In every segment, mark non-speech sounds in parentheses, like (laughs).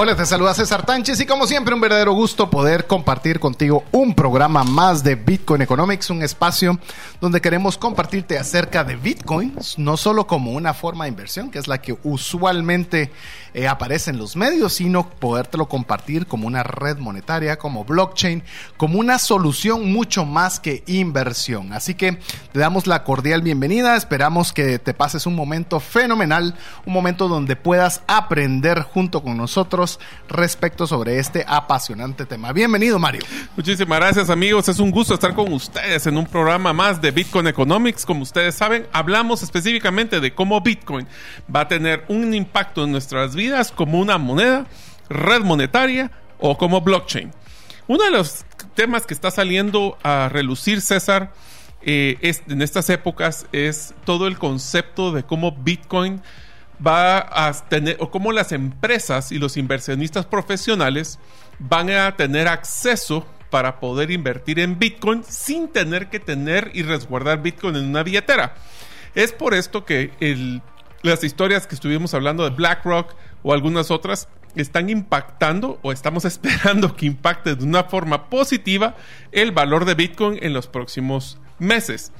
Hola, te saluda César Tánchez y como siempre un verdadero gusto poder compartir contigo un programa más de Bitcoin Economics, un espacio donde queremos compartirte acerca de Bitcoin, no solo como una forma de inversión, que es la que usualmente eh, aparece en los medios, sino podértelo compartir como una red monetaria, como blockchain, como una solución mucho más que inversión. Así que te damos la cordial bienvenida, esperamos que te pases un momento fenomenal, un momento donde puedas aprender junto con nosotros respecto sobre este apasionante tema. Bienvenido, Mario. Muchísimas gracias, amigos. Es un gusto estar con ustedes en un programa más de Bitcoin Economics. Como ustedes saben, hablamos específicamente de cómo Bitcoin va a tener un impacto en nuestras vidas como una moneda, red monetaria o como blockchain. Uno de los temas que está saliendo a relucir, César, eh, en estas épocas es todo el concepto de cómo Bitcoin va a tener, o cómo las empresas y los inversionistas profesionales van a tener acceso para poder invertir en Bitcoin sin tener que tener y resguardar Bitcoin en una billetera. Es por esto que las historias que estuvimos hablando de BlackRock o algunas otras están impactando o estamos (laughs) esperando que impacte de una forma positiva el valor de Bitcoin en los próximos meses.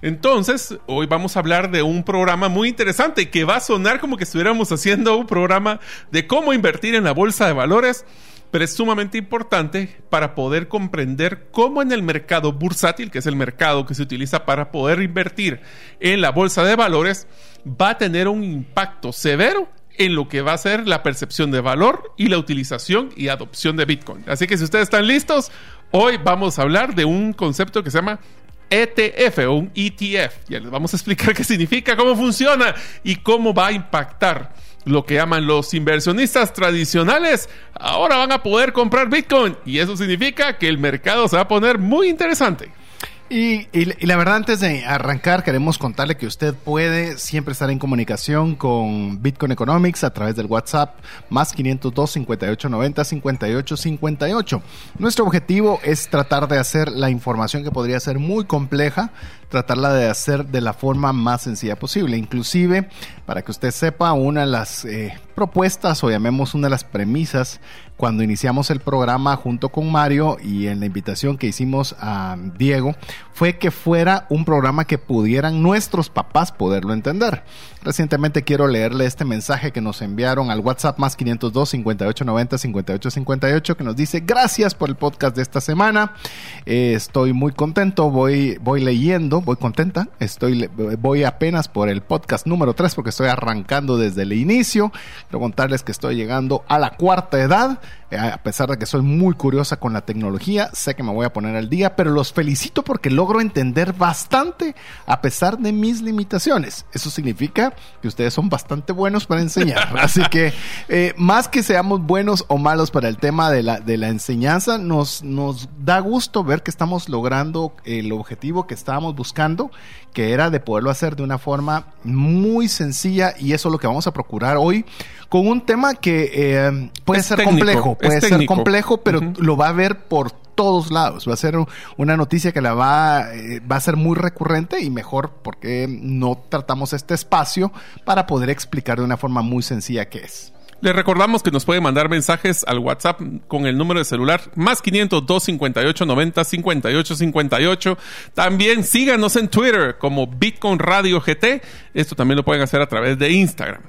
Entonces, hoy vamos a hablar de un programa muy interesante que va a sonar como que estuviéramos haciendo un programa de cómo invertir en la bolsa de valores, pero es sumamente importante para poder comprender cómo en el mercado bursátil, que es el mercado que se utiliza para poder invertir en la bolsa de valores, va a tener un impacto severo en lo que va a ser la percepción de valor y la utilización y adopción de Bitcoin. Así que si ustedes están listos, hoy vamos a hablar de un concepto que se llama ETF o un ETF. Ya les vamos a explicar (laughs) qué significa, cómo funciona y cómo va a impactar lo que llaman los inversionistas tradicionales. Ahora van a poder comprar Bitcoin y eso significa que el mercado se va a poner muy interesante. Y, la verdad, antes de arrancar, queremos contarle que usted puede siempre estar en comunicación con Bitcoin Economics a través del WhatsApp más 502 58 90 58 58. Nuestro objetivo es tratar de hacer la información que podría ser muy compleja, tratarla de hacer de la forma más sencilla posible. Inclusive, para que usted sepa, una de las eh, propuestas o llamemos una de las premisas cuando iniciamos el programa junto con Mario y en la invitación que hicimos a Diego fue que fuera un programa que pudieran nuestros papás poderlo entender. Recientemente quiero leerle este mensaje que nos enviaron al WhatsApp más 502 5890 5858 que nos dice gracias por el podcast de esta semana. Eh, estoy muy contento, voy, voy leyendo, voy contenta, estoy, voy apenas por el podcast número 3 porque estoy arrancando desde el inicio. Quiero contarles que estoy llegando a la cuarta edad eh, a pesar de que soy muy curiosa con la tecnología, sé que me voy a poner al día, pero los felicito porque logro entender bastante a pesar de mis limitaciones. Eso significa que ustedes son bastante buenos para enseñar. (laughs) Así que eh, más que seamos buenos o malos para el tema de la, de la enseñanza, nos, nos da gusto ver que estamos logrando el objetivo que estábamos buscando, que era de poderlo hacer de una forma muy sencilla y eso es lo que vamos a procurar hoy con un tema que eh, puede ser complejo, puede ser complejo, pero lo va a ver por todos lados. Va a ser una noticia que la va, eh, va a ser muy recurrente y mejor porque no tratamos este espacio para poder explicar de una forma muy sencilla qué es. Les recordamos que nos puede mandar mensajes al WhatsApp con el número de celular más 502 58 90 58 58. También síganos en Twitter como Bitcoin Radio GT. Esto también lo pueden hacer a través de Instagram.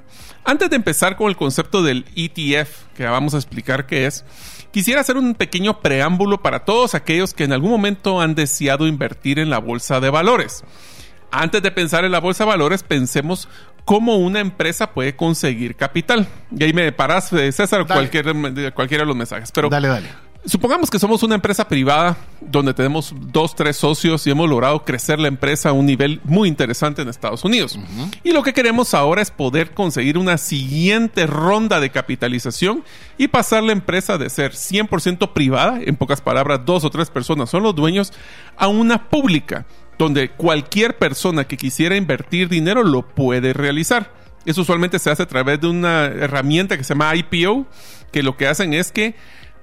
Antes de empezar con el concepto del ETF, que vamos a explicar qué es, quisiera hacer un pequeño preámbulo para todos aquellos que en algún momento han deseado invertir en la bolsa de valores. Antes de pensar en la bolsa de valores, pensemos cómo una empresa puede conseguir capital. Y ahí me paras, eh, César, cualquier, cualquiera de los mensajes. Pero dale, dale. Supongamos que somos una empresa privada donde tenemos dos, tres socios y hemos logrado crecer la empresa a un nivel muy interesante en Estados Unidos. Y lo que queremos ahora es poder conseguir una siguiente ronda de capitalización y pasar la empresa de ser 100% privada, en pocas palabras, dos o tres personas son los dueños, a una pública, donde cualquier persona que quisiera invertir dinero lo puede realizar. Eso usualmente se hace a través de una herramienta que se llama IPO, que lo que hacen es que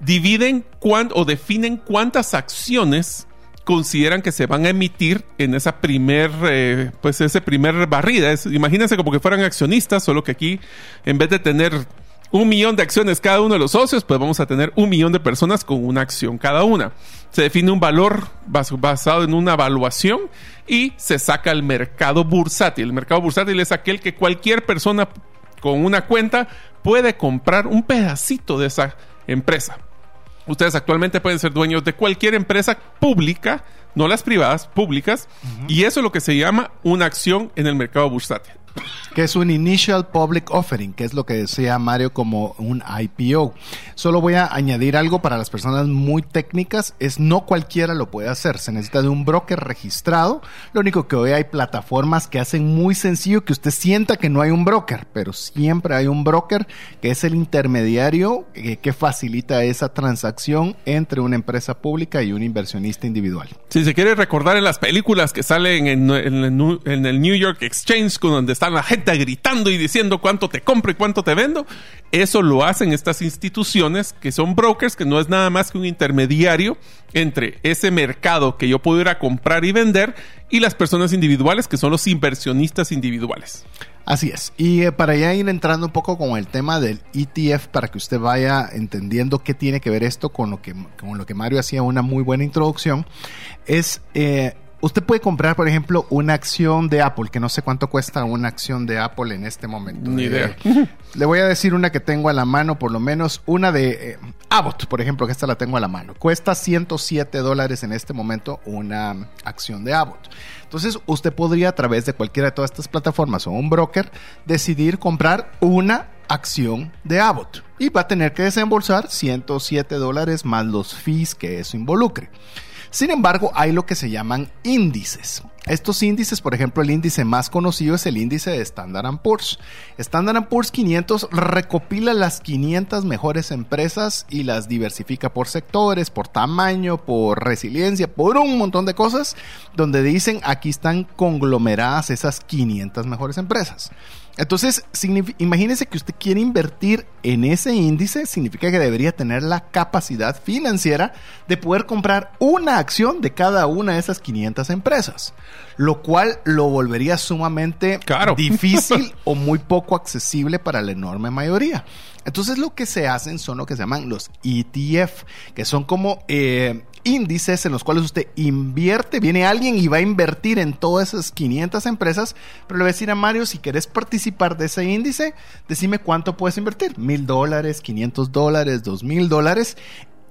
dividen o definen cuántas acciones consideran que se van a emitir en esa primer, eh, pues ese primer barrida. imagínense como que fueran accionistas, solo que aquí, en vez de tener un millón de acciones cada uno de los socios, pues vamos a tener un millón de personas con una acción cada una. Se define un valor basado en una evaluación y se saca el mercado bursátil. El mercado bursátil es aquel que cualquier persona con una cuenta puede comprar un pedacito de esa empresa. Ustedes actualmente pueden ser dueños de cualquier empresa pública, no las privadas, públicas, y eso es lo que se llama una acción en el mercado bursátil que es un Initial Public Offering, que es lo que decía Mario como un IPO. Solo voy a añadir algo para las personas muy técnicas, es no cualquiera lo puede hacer, se necesita de un broker registrado. Lo único que hoy hay plataformas que hacen muy sencillo que usted sienta que no hay un broker, pero siempre hay un broker que es el intermediario que, facilita esa transacción entre una empresa pública y un inversionista individual. Si se quiere recordar en las películas que salen en, el New York Exchange, donde está la gente gritando y diciendo cuánto te compro y cuánto te vendo. Eso lo hacen estas instituciones que son brokers, que no es nada más que un intermediario entre ese mercado que yo puedo ir a comprar y vender y las personas individuales, que son los inversionistas individuales. Así es. Y eh, para ya ir entrando un poco con el tema del ETF, para que usted vaya entendiendo qué tiene que ver esto con lo que, con lo que Mario hacía una muy buena introducción, es eh, Usted puede comprar, por ejemplo, una acción de Apple, que no sé cuánto cuesta una acción de Apple en este momento. Ni idea. Eh, (laughs) le voy a decir una que tengo a la mano, por lo menos una de eh, Abbott, por ejemplo, que esta la tengo a la mano. Cuesta 107 dólares en este momento una acción de Abbott. Entonces, usted podría a través de cualquiera de todas estas plataformas o un broker decidir comprar una acción de Abbott y va a tener que desembolsar 107 dólares más los fees que eso involucre. Sin embargo, hay lo que se llaman índices. Estos índices, por ejemplo, el índice más conocido es el índice de Standard Poor's. Standard Poor's 500 recopila las 500 mejores empresas y las diversifica por sectores, por tamaño, por resiliencia, por un montón de cosas, donde dicen aquí están conglomeradas esas 500 mejores empresas. Entonces, imagínese que usted quiere invertir en ese índice, significa que debería tener la capacidad financiera de poder comprar una acción de cada una de esas 500 empresas, lo cual lo volvería sumamente difícil (laughs) o muy poco accesible para la enorme mayoría. Entonces lo que se hacen son lo que se llaman los ETF, que son como eh, índices en los cuales usted invierte, viene alguien y va a invertir en todas esas 500 empresas, pero le voy a decir a Mario, si quieres participar de ese índice, decime cuánto puedes invertir, mil dólares, 500 dólares, dos mil dólares,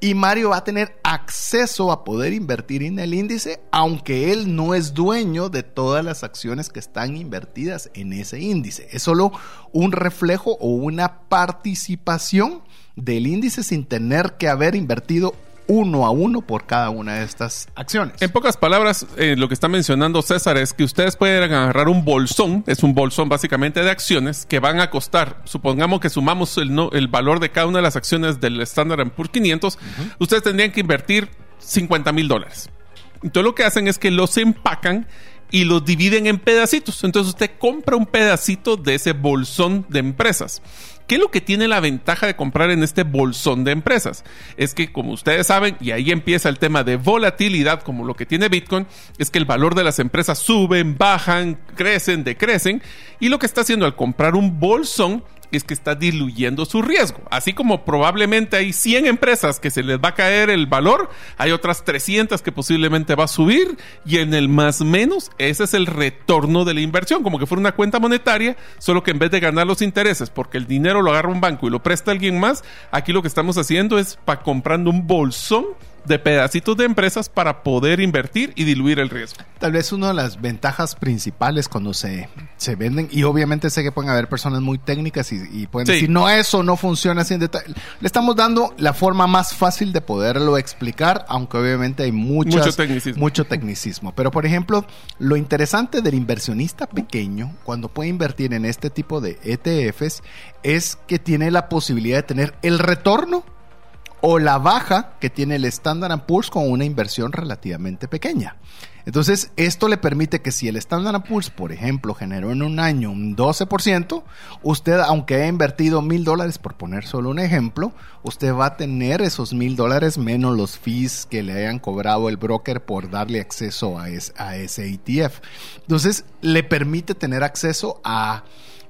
y Mario va a tener acceso a poder invertir en el índice, aunque él no es dueño de todas las acciones que están invertidas en ese índice. Es solo un reflejo o una participación del índice sin tener que haber invertido uno a uno por cada una de estas acciones. En pocas palabras, eh, lo que está mencionando César es que ustedes pueden agarrar un bolsón, es un bolsón básicamente de acciones que van a costar, supongamos que sumamos el, el valor de cada una de las acciones del Standard Poor's 500, ustedes tendrían que invertir 50 mil dólares. Entonces lo que hacen es que los empacan y los dividen en pedacitos. Entonces usted compra un pedacito de ese bolsón de empresas. ¿Qué es lo que tiene la ventaja de comprar en este bolsón de empresas? Es que, como ustedes saben, y ahí empieza el tema de volatilidad, como lo que tiene Bitcoin, es que el valor de las empresas suben, bajan, crecen, decrecen, y lo que está haciendo al comprar un bolsón es que está diluyendo su riesgo. Así como probablemente hay 100 empresas que se les va a caer el valor, hay otras 300 que posiblemente va a subir y en el más menos ese es el retorno de la inversión, como que fuera una cuenta monetaria, solo que en vez de ganar los intereses porque el dinero lo agarra un banco y lo presta alguien más, aquí lo que estamos haciendo es para comprando un bolsón de pedacitos de empresas para poder invertir y diluir el riesgo. Tal vez una de las ventajas principales cuando se, se venden, y obviamente sé que pueden haber personas muy técnicas y, pueden decir, no, eso no funciona así en detalle. Le estamos dando la forma más fácil de poderlo explicar, aunque obviamente hay mucho tecnicismo. mucho tecnicismo. Pero, por ejemplo, lo interesante del inversionista pequeño, cuando puede invertir en este tipo de ETFs, es que tiene la posibilidad de tener el retorno o la baja que tiene el Standard Poor's con una inversión relativamente pequeña. Entonces, esto le permite que si el Standard Poor's, por ejemplo, generó en un año un 12%, usted, aunque haya invertido mil dólares, por poner solo un ejemplo, usted va a tener esos mil dólares menos los fees que le hayan cobrado el broker por darle acceso a, a ese ETF. Entonces, le permite tener acceso a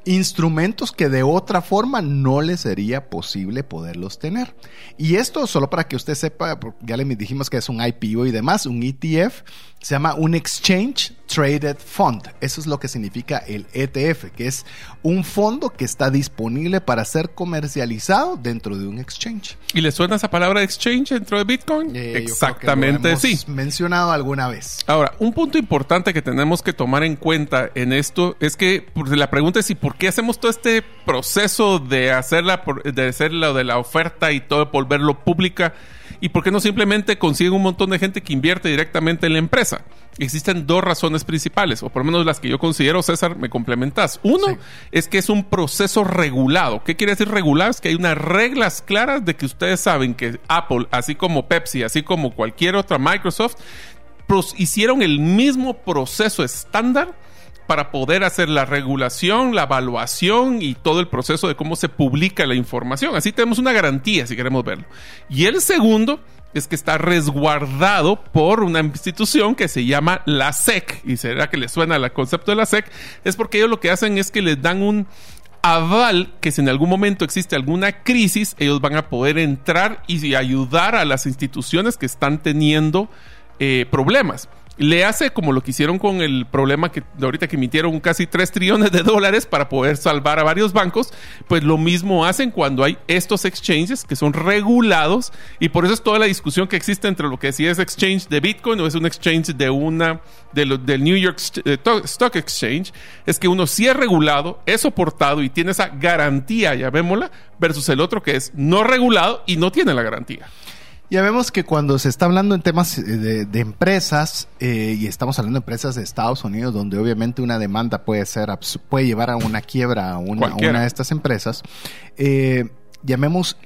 instrumentos que de otra forma no le sería posible poderlos tener. Y esto solo para que usted sepa, ya le dijimos que es un IPO y demás, un ETF se llama un Exchange Traded Fund. Eso es lo que significa el ETF, que es un fondo que está disponible para ser comercializado dentro de un exchange. ¿Y le suena esa palabra exchange dentro de Bitcoin? Eh, Exactamente, sí. Mencionado alguna vez. Ahora, un punto importante que tenemos que tomar en cuenta en esto es que la pregunta es si por qué hacemos todo este proceso de hacerla, de hacer lo de la oferta y todo, volverlo pública ¿Y por qué no simplemente consiguen un montón de gente que invierte directamente en la empresa? Existen dos razones principales, o por lo menos las que yo considero, César, me complementas. Uno es que es un proceso regulado. ¿Qué quiere decir regulado? Es que hay unas reglas claras de que ustedes saben que Apple, así como Pepsi, así como cualquier otra Microsoft, hicieron el mismo proceso estándar para poder hacer la regulación, la evaluación y todo el proceso de cómo se publica la información. Así tenemos una garantía si queremos verlo. Y el segundo es que está resguardado por una institución que se llama la SEC. Y será que le suena el concepto de la SEC, es porque ellos lo que hacen es que les dan un aval que si en algún momento existe alguna crisis, ellos van a poder entrar y ayudar a las instituciones que están teniendo eh, problemas le hace como lo que hicieron con el problema que ahorita que emitieron casi 3 trillones de dólares para poder salvar a varios bancos, pues lo mismo hacen cuando hay estos exchanges que son regulados y por eso es toda la discusión que existe entre lo que si es exchange de Bitcoin o es un exchange de una de del New York eh, Stock Exchange, es que uno sí es regulado, es soportado y tiene esa garantía, llamémosla, versus el otro que es no regulado y no tiene la garantía. Ya vemos que cuando se está hablando en temas eh, de, empresas, eh, y estamos hablando de empresas de Estados Unidos, donde obviamente una demanda puede ser puede llevar a una quiebra a una, de estas empresas, eh, llamemos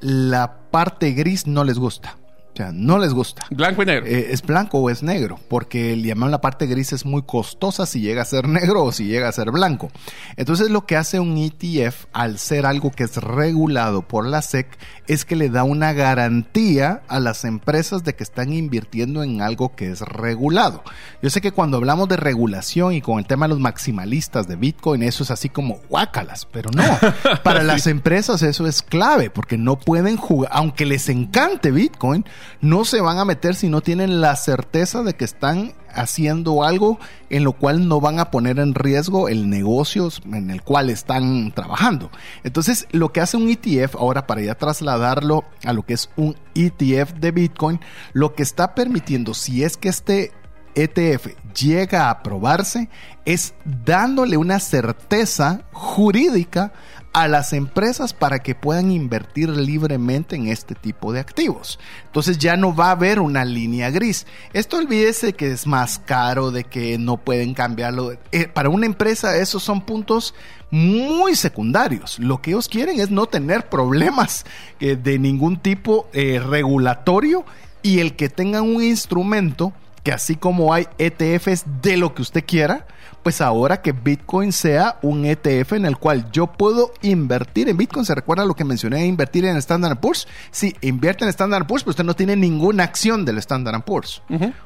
la parte gris no les gusta. O sea, no les gusta. Blanco y negro. Eh, es blanco o es negro, porque el llamado la parte gris es muy costosa si llega a ser (laughs) negro o si llega a ser blanco. Entonces lo que hace un ETF al ser algo que es regulado por la SEC es que le da una garantía a las empresas de que están invirtiendo en algo que es regulado. Yo sé que cuando hablamos de regulación y con el tema de los maximalistas de Bitcoin, eso es así como guácalas, pero no. (laughs) Para las empresas eso es clave, porque no pueden jugar, aunque les encante Bitcoin, no se van a meter si no tienen la certeza de que están haciendo algo en lo cual no van a poner en riesgo el negocio en el cual están trabajando. Entonces, lo que hace un ETF, ahora para ya trasladarlo a lo que es un ETF de Bitcoin, lo que está permitiendo, si es que este ETF llega a aprobarse, es dándole una certeza jurídica a las empresas para que puedan invertir libremente en este tipo de activos. Entonces ya no va a haber una línea gris. Esto olvídese que es más caro, de que no pueden cambiarlo. Eh, para una empresa esos son puntos muy secundarios. Lo que ellos quieren es no tener problemas eh, de ningún tipo eh, regulatorio y el que tengan un instrumento que así como hay ETFs de lo que usted quiera, pues ahora que Bitcoin sea un ETF en el cual yo puedo invertir en Bitcoin. ¿Se recuerda lo que mencioné de invertir en Standard Poor's? Sí, invierte en Standard Poor's, pero usted no tiene ninguna acción del Standard Poor's.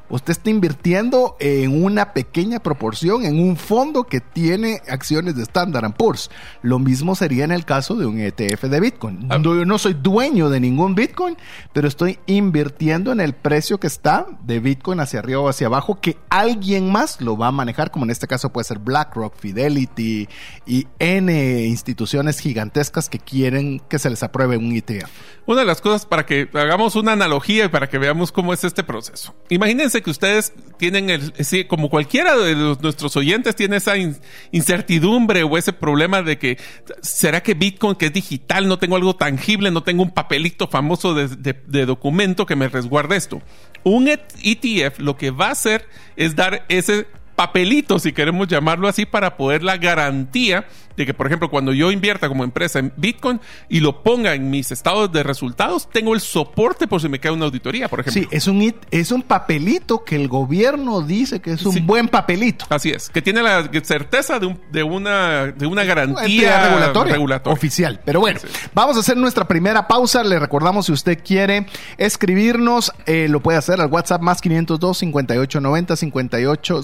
Usted está invirtiendo en una pequeña proporción en un fondo que tiene acciones de Standard Poor's. Lo mismo sería en el caso de un ETF de Bitcoin. Ah. Yo no soy dueño de ningún Bitcoin, pero estoy invirtiendo en el precio que está de Bitcoin hacia arriba o hacia abajo que alguien más lo va a manejar, como en este caso puede ser BlackRock, Fidelity y N instituciones gigantescas que quieren que se les apruebe un ETF. Una de las cosas para que hagamos una analogía y para que veamos cómo es este proceso. Imagínense que ustedes tienen el, como cualquiera de nuestros oyentes tiene esa incertidumbre o ese problema de que será que Bitcoin que es digital no tengo algo tangible, no tengo un papelito famoso de documento que me resguarde esto. Un ETF lo que va a hacer es dar ese papelito, si queremos llamarlo así, para poder la garantía de que, por ejemplo, cuando yo invierta como empresa en Bitcoin y lo ponga en mis estados de resultados, tengo el soporte por si me cae una auditoría, por ejemplo. Sí, es un, es un papelito que el gobierno dice que es un buen papelito. Así es, que tiene la certeza de, de una, de una garantía regulatoria, oficial. Pero bueno, vamos a hacer nuestra primera pausa. Le recordamos si usted quiere escribirnos, eh, lo puede hacer al WhatsApp más 502 58 90 58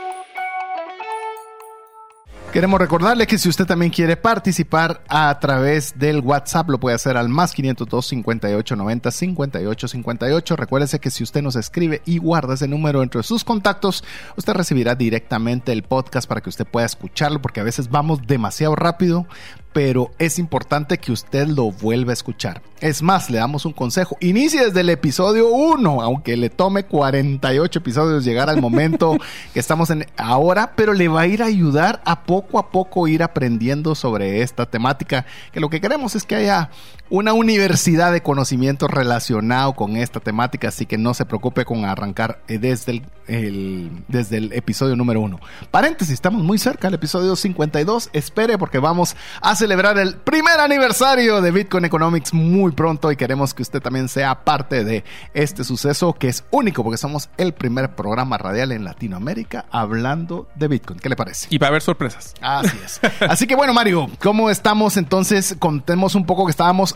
Queremos recordarle que si usted también quiere participar a través del WhatsApp, lo puede hacer al más 502 58 90 58 58. Recuérdese que si usted nos escribe y guarda ese número entre sus contactos, usted recibirá directamente el podcast para que usted pueda escucharlo, porque a veces vamos demasiado rápido pero es importante que usted lo vuelva a escuchar. Es más, le damos un consejo. Inicie desde el episodio 1, aunque le tome 48 episodios llegar al momento (laughs) que estamos en ahora, pero le va a ir a ayudar a poco a poco ir aprendiendo sobre esta temática, que lo que queremos es que haya una universidad de conocimiento relacionado con esta temática, así que no se preocupe con arrancar eh, desde el, desde el episodio número uno. Paréntesis, estamos muy cerca del episodio 52. Espere porque vamos a celebrar el primer aniversario de Bitcoin Economics muy pronto y queremos que usted también sea parte de este suceso que es único porque somos el primer programa radial en Latinoamérica hablando de Bitcoin. ¿Qué le parece? Y va a haber sorpresas. Así es. (laughs) Así que bueno, Mario, ¿cómo estamos entonces? Contemos un poco que estábamos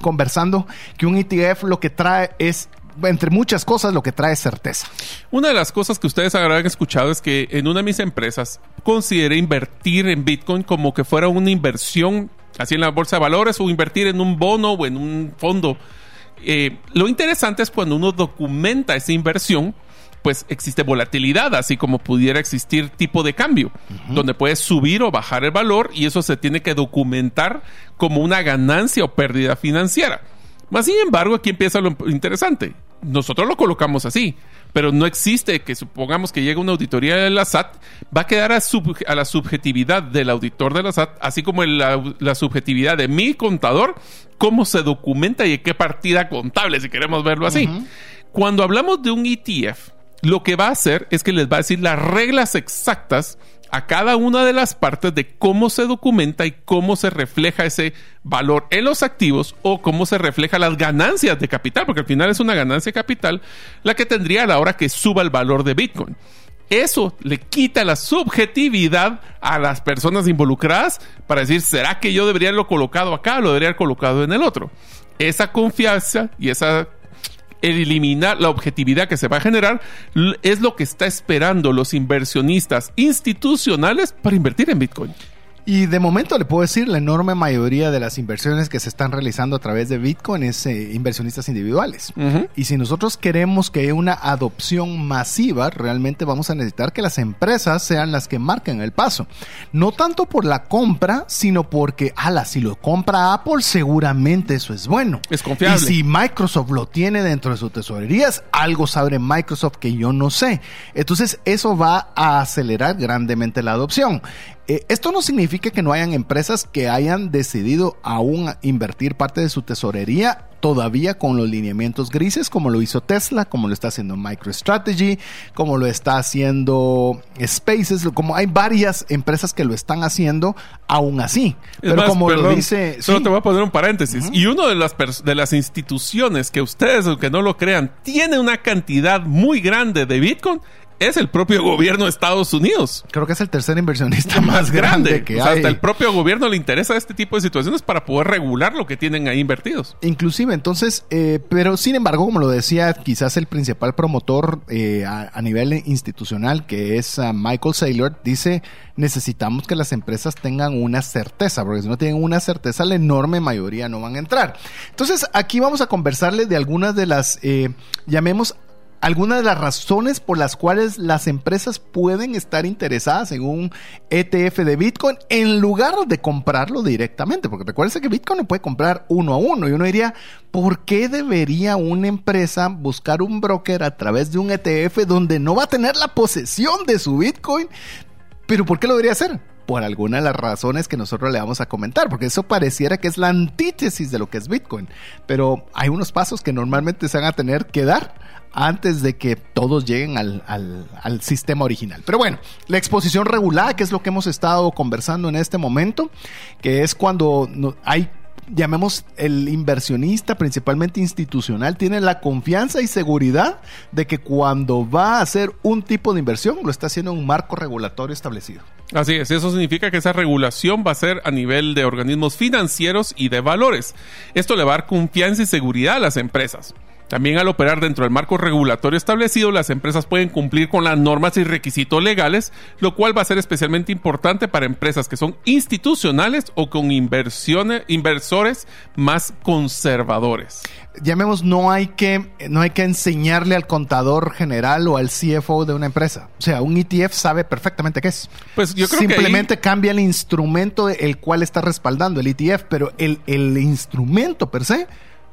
conversando que un ETF lo que trae es entre muchas cosas, lo que trae certeza. Una de las cosas que ustedes habrán escuchado es que en una de mis empresas consideré invertir en Bitcoin como que fuera una inversión así en la bolsa de valores o invertir en un bono o en un fondo. Eh, lo interesante es cuando uno documenta esa inversión pues existe volatilidad, así como pudiera existir tipo de cambio, donde puede subir o bajar el valor y eso se tiene que documentar como una ganancia o pérdida financiera. Más sin embargo, aquí empieza lo interesante. Nosotros lo colocamos así, pero no existe que supongamos que llega una auditoría de la SAT, va a quedar a, la subjetividad del auditor de la SAT, así como la, la, subjetividad de mi contador, cómo se documenta y en qué partida contable, si queremos verlo así. Cuando hablamos de un ETF, lo que va a hacer es que les va a decir las reglas exactas a cada una de las partes de cómo se documenta y cómo se refleja ese valor en los activos o cómo se refleja las ganancias de capital, porque al final es una ganancia de capital la que tendría a la hora que suba el valor de Bitcoin. Eso le quita la subjetividad a las personas involucradas para decir, ¿será que yo debería haberlo colocado acá lo debería haber colocado en el otro? Esa confianza y esa eliminar la objetividad que se va a generar es lo que está esperando los inversionistas institucionales para invertir en Bitcoin. Y de momento le puedo decir, la enorme mayoría de las inversiones que se están realizando a través de Bitcoin es eh, inversionistas individuales. Y si nosotros queremos que haya una adopción masiva, realmente vamos a necesitar que las empresas sean las que marquen el paso. No tanto por la compra, sino porque, ala, si lo compra Apple, seguramente eso es bueno. Es confiable. Y si Microsoft lo tiene dentro de sus tesorerías, algo sabe Microsoft que yo no sé. Entonces, eso va a acelerar grandemente la adopción. Eh, esto no significa que no hayan empresas que hayan decidido aún invertir parte de su tesorería todavía con los lineamientos grises, como lo hizo Tesla, como lo está haciendo MicroStrategy, como lo está haciendo Spaces, como hay varias empresas que lo están haciendo aún así. Pero como lo dice... Solo te voy a poner un paréntesis. Y una de las, de las instituciones que ustedes, aunque no lo crean, tiene una cantidad muy grande de Bitcoin es el propio gobierno de Estados Unidos. Creo que es el tercer inversionista (laughs) más, grande, que hay. Hasta el propio gobierno le interesa este tipo de situaciones para poder regular lo que tienen ahí invertidos. Inclusive, entonces, eh, pero sin embargo, como lo decía, quizás el principal promotor eh, a, nivel institucional, que es uh, Michael Saylor, dice, necesitamos que las empresas tengan una certeza, porque si no tienen una certeza, la enorme mayoría no van a entrar. Entonces, aquí vamos a conversarles de algunas de las, eh, llamemos, algunas de las razones por las cuales las empresas pueden estar interesadas en un ETF de Bitcoin en lugar de comprarlo directamente. Porque recuerden que Bitcoin no puede comprar uno a uno. Y uno diría, ¿por qué debería una empresa buscar un broker a través de un ETF donde no va a tener la posesión de su Bitcoin? Pero ¿por qué lo debería hacer? por alguna de las razones que nosotros le vamos a comentar, porque eso pareciera que es la antítesis de lo que es Bitcoin, pero hay unos pasos que normalmente se van a tener que dar antes de que todos lleguen al, sistema original. Pero bueno, la exposición regulada, que es lo que hemos estado conversando en este momento, que es cuando hay llamemos el inversionista, principalmente institucional, tiene la confianza y seguridad de que cuando va a hacer un tipo de inversión, lo está haciendo en un marco regulatorio establecido. Así es, eso significa que esa regulación va a ser a nivel de organismos financieros y de valores. Esto le va a dar confianza y seguridad a las empresas. También al operar dentro del marco regulatorio establecido, las empresas pueden cumplir con las normas y requisitos legales, lo cual va a ser especialmente importante para empresas que son institucionales o con inversiones, inversores más conservadores. Llamemos, no hay, que, no hay que enseñarle al contador general o al CFO de una empresa. O sea, un ETF sabe perfectamente qué es. Pues yo creo Simplemente cambia el instrumento el cual está respaldando el ETF, pero el, el instrumento per se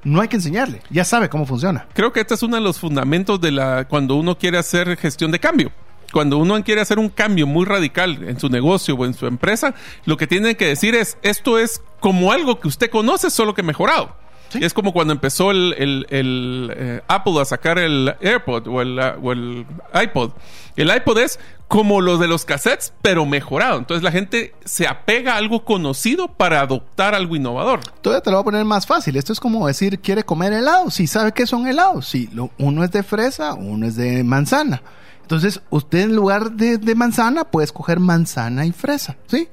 no hay que enseñarle, ya sabe cómo funciona. Creo que este es uno de los fundamentos de la cuando uno quiere hacer gestión de cambio. Cuando uno quiere hacer un cambio muy radical en su negocio o en su empresa, lo que tiene que decir es, esto es como algo que usted conoce, solo que mejorado. Es como cuando empezó el, eh, Apple a sacar el AirPod o el, o el iPod. El iPod es como los de los cassettes, pero mejorado. Entonces la gente se apega a algo conocido para adoptar algo innovador. Todavía te lo voy a poner más fácil. Esto es como decir, quiere comer helado. Si sabe que son helados. Si uno es de fresa, uno es de manzana. Entonces, usted en lugar de, de manzana puede escoger manzana y fresa. ¿Sí?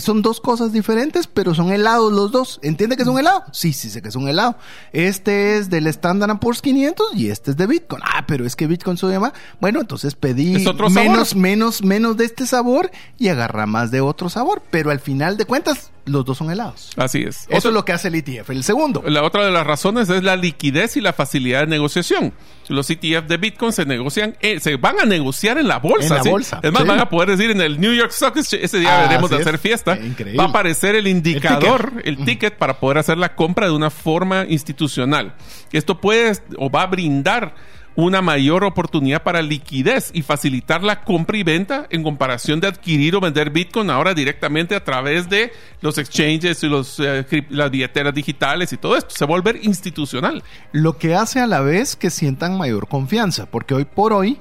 Son dos cosas diferentes, pero son helados los dos. ¿Entiende que es un helado? Sí, sí sé que es un helado. Este es del Standard Poor's 500 y este es de Bitcoin. Ah, pero es que Bitcoin sube más. Bueno, entonces pedí menos, menos, menos de este sabor y agarra más de otro sabor. Pero al final de cuentas, los dos son helados. Así es. Eso es lo que hace el ETF. El segundo. La otra de las razones es la liquidez y la facilidad de negociación. Los ETF de Bitcoin se negocian, eh, se van a negociar en la bolsa. En la bolsa. Es más, van a poder decir en el New York Stock Exchange, ese día veremos de hacer fiesta. Va a aparecer el indicador, el ticket. para poder hacer la compra de una forma institucional. Esto puede o va a brindar una mayor oportunidad para liquidez y facilitar la compra y venta en comparación de adquirir o vender Bitcoin ahora directamente a través de los exchanges y los, eh, las billeteras digitales y todo esto. Se vuelve institucional. Lo que hace a la vez que sientan mayor confianza, porque hoy por hoy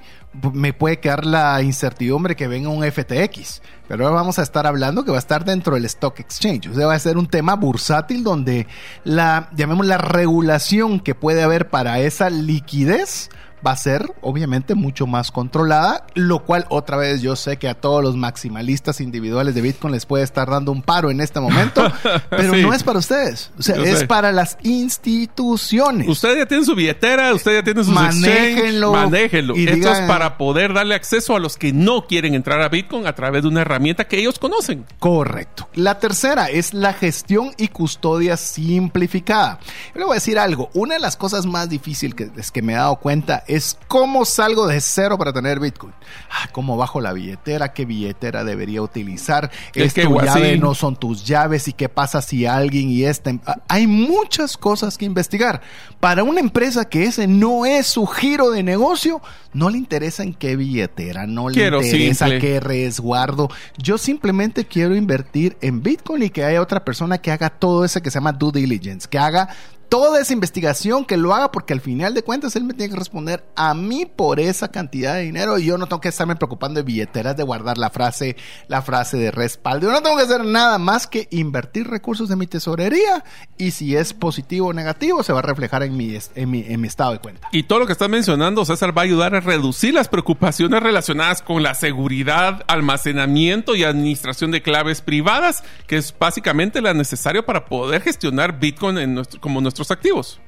me puede quedar la incertidumbre que venga un FTX. Pero ahora vamos a estar hablando que va a estar dentro del Stock Exchange. O sea, va a ser un tema bursátil donde la, llamemos la regulación que puede haber para esa liquidez va a ser obviamente mucho más controlada, lo cual otra vez yo sé que a todos los maximalistas individuales de Bitcoin les puede estar dando un paro en este momento, (laughs) pero no es para ustedes, o sea, es para las instituciones. Usted ya tiene su billetera, usted ya tiene sus manéjenlo, manéjenlo. Y Esto es para poder darle acceso a los que no quieren entrar a Bitcoin a través de una herramienta que ellos conocen. Correcto. La tercera es la gestión y custodia simplificada. Yo le voy a decir algo, una de las cosas más difíciles que, es que me he dado cuenta es cómo salgo de cero para tener Bitcoin. Ah, ¿Cómo bajo la billetera? ¿Qué billetera debería utilizar? Es Es que, tu llave, no son tus llaves. ¿Y qué pasa si alguien y este? Ah, Hay muchas cosas que investigar. Para una empresa que ese no es su giro de negocio, no le interesa en qué billetera, no le Quiero interesa simple. qué resguardo. Yo simplemente quiero invertir en Bitcoin y que haya otra persona que haga todo ese que se llama due diligence, que haga toda esa investigación, que lo haga porque al final de cuentas él me tiene que responder a mí por esa cantidad de dinero y yo no tengo que estarme preocupando de billeteras, de guardar la frase, la frase de respaldo. No tengo que hacer nada más que invertir recursos de mi tesorería y si es positivo o negativo se va a reflejar en mi, en mi, estado de cuenta. Y todo lo que estás mencionando, César, va a ayudar a reducir las preocupaciones relacionadas con la seguridad, almacenamiento y administración de claves privadas, que es básicamente la necesario para poder gestionar Bitcoin en nuestro- como nuestros activos.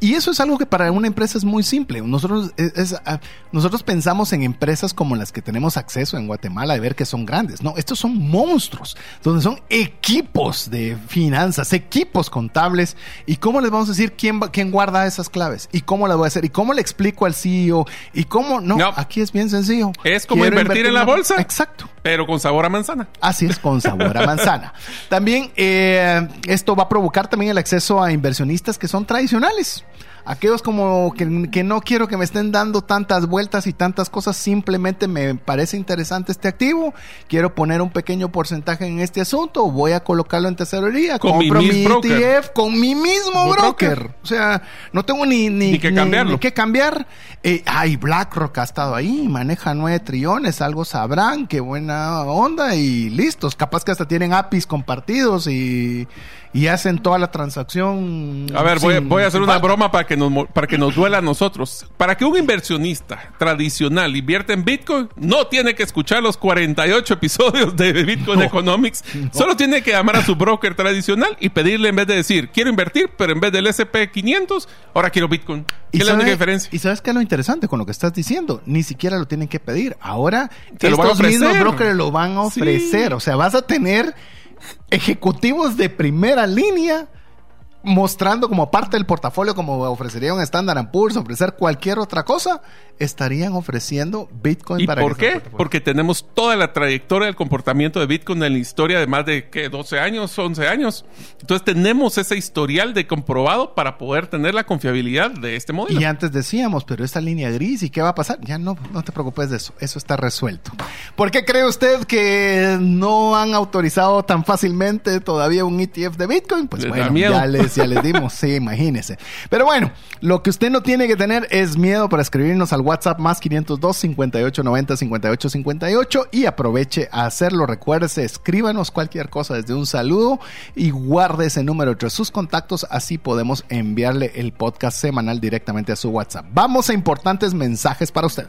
Y eso es algo que para una empresa es muy simple. Nosotros, es- es, ah, nosotros pensamos en empresas como las que tenemos acceso en Guatemala de ver que son grandes. No, estos son monstruos, donde son equipos de finanzas, equipos contables. ¿Y cómo les vamos a decir quién, quién guarda esas claves? ¿Y cómo las voy a hacer? ¿Y cómo le explico al CEO? ¿Y cómo? No, No. aquí es bien sencillo. Es como invertir en la bolsa. Exacto. Pero con sabor a manzana. Así es, con sabor a manzana. (laughs) También eh, esto va a provocar también el acceso a inversionistas que son tradicionales. Aquellos como que, que no quiero que me estén dando tantas vueltas y tantas cosas, simplemente me parece interesante este activo, quiero poner un pequeño porcentaje en este asunto, voy a colocarlo en tesorería, Con mi compro mi, broker. ETF con mi mismo Mi broker. broker. O sea, no tengo ni, ni, Ni que cambiarlo. ni que cambiar. Eh, ay, BlackRock ha estado ahí, maneja 9 trillones, algo sabrán, qué buena onda y listos. Capaz que hasta tienen APIs compartidos y, y hacen toda la transacción. A ver, voy, sin- voy a hacer una broma para que, nos, para que nos duela a nosotros. Para que un inversionista tradicional invierta en Bitcoin, no tiene que escuchar los 48 episodios de Bitcoin (laughs) No. Economics. Solo tiene que llamar a su broker tradicional y pedirle en vez de decir, quiero invertir, pero en vez del SP500, ahora quiero Bitcoin. ¿Qué ¿Y es la sabe- única diferencia? ¿Y sabes qué es lo interesante con lo que estás diciendo? Ni siquiera lo tienen que pedir. Ahora, Te lo van a estos mismos brokers lo van a Sí. ofrecer. O sea, vas a tener ejecutivos de primera línea mostrando como parte del portafolio, como ofrecería un Standard Poor's, ofrecer cualquier otra cosa, estarían ofreciendo Bitcoin ¿Y para por qué? Porque tenemos toda la trayectoria del comportamiento de Bitcoin en la historia de más de ¿qué? 12 años, 11 años. Entonces tenemos ese historial de comprobado para poder tener la confiabilidad de este modelo. Y antes decíamos, pero esta línea gris, ¿y qué va a pasar? Ya no, no te preocupes de eso, eso está resuelto. ¿Por qué cree usted que no han autorizado tan fácilmente todavía un ETF de Bitcoin? Pues Les bueno, ya les, ya les dimos, sí, imagínese. Pero bueno, lo que usted no tiene que tener es miedo para escribirnos al WhatsApp más 502 58 90 58 58 y aproveche a hacerlo. Recuérdese, escríbanos cualquier cosa desde un saludo y guarde ese número entre sus contactos, así podemos enviarle el podcast semanal directamente a su WhatsApp. Vamos a importantes mensajes para usted.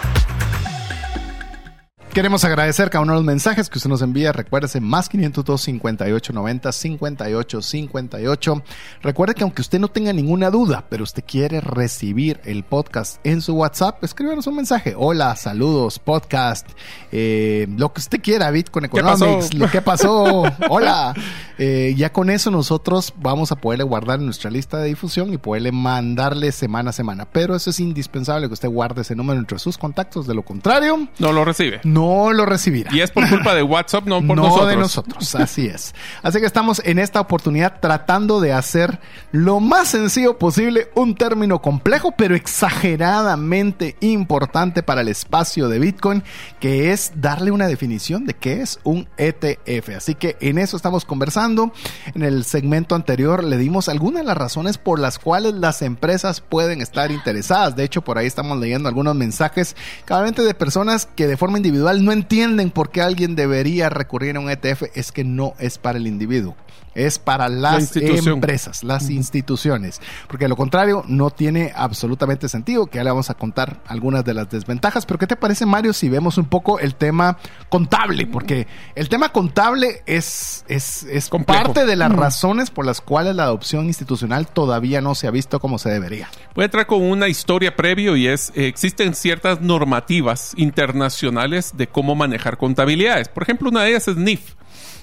Queremos agradecer cada uno de los mensajes que usted nos envía. Recuérdese, más 502 58 90 58 58. Recuerde que aunque usted no tenga ninguna duda, pero usted quiere recibir el podcast en su WhatsApp, escríbanos un mensaje. Hola, saludos, podcast, eh, lo que usted quiera, Bitcoin ¿Qué? Economics, lo que pasó, hola. Eh, ya con eso nosotros vamos a poderle guardar en nuestra lista de difusión y poderle mandarle semana a semana. Pero eso es indispensable que usted guarde ese número entre sus contactos. De lo contrario, No lo recibe. no no lo recibirá. Y es por culpa de WhatsApp, no por (laughs) no nosotros. de nosotros, así es. Así que estamos en esta oportunidad tratando de hacer lo más sencillo posible un término complejo, pero exageradamente importante para el espacio de Bitcoin, que es darle una definición de qué es un ETF. Así que en eso estamos conversando. En el segmento anterior le dimos algunas de las razones por las cuales las empresas pueden estar interesadas. De hecho, por ahí estamos leyendo algunos mensajes, claramente de personas que de forma individual no entienden por qué alguien debería recurrir a un ETF. Es que no es para el individuo es para las empresas, las instituciones, porque de lo contrario no tiene absolutamente sentido, que ya le vamos a contar algunas de las desventajas, pero ¿qué te parece Mario si vemos un poco el tema contable? Porque el tema contable es, es, es parte de las razones por las cuales la adopción institucional todavía no se ha visto como se debería. Voy a entrar con una historia previo y es, eh, existen ciertas normativas internacionales de cómo manejar contabilidades. Por ejemplo, una de ellas es NIF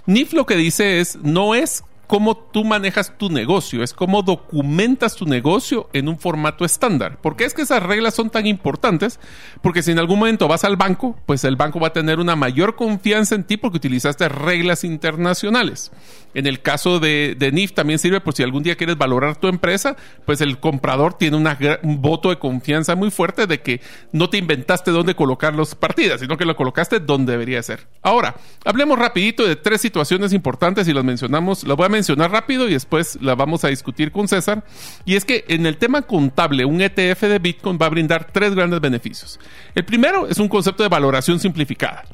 NIF lo que dice es, no es cómo tú manejas tu negocio, es cómo documentas tu negocio en un formato estándar. ¿Por qué es que esas reglas son tan importantes? Porque si en algún momento vas al banco, pues el banco va a tener una mayor confianza en ti porque utilizaste reglas internacionales. En el caso de, NIF también sirve por si algún día quieres valorar tu empresa, pues el comprador tiene un voto de confianza muy fuerte de que no te inventaste dónde colocar las partidas, sino que lo colocaste donde debería ser. Ahora, hablemos rapidito de tres situaciones importantes y las mencionamos, las voy a rápido y después la vamos a discutir con César. Y es que en el tema contable, un ETF de Bitcoin va a brindar tres grandes beneficios. El primero es un concepto de valoración simplificada.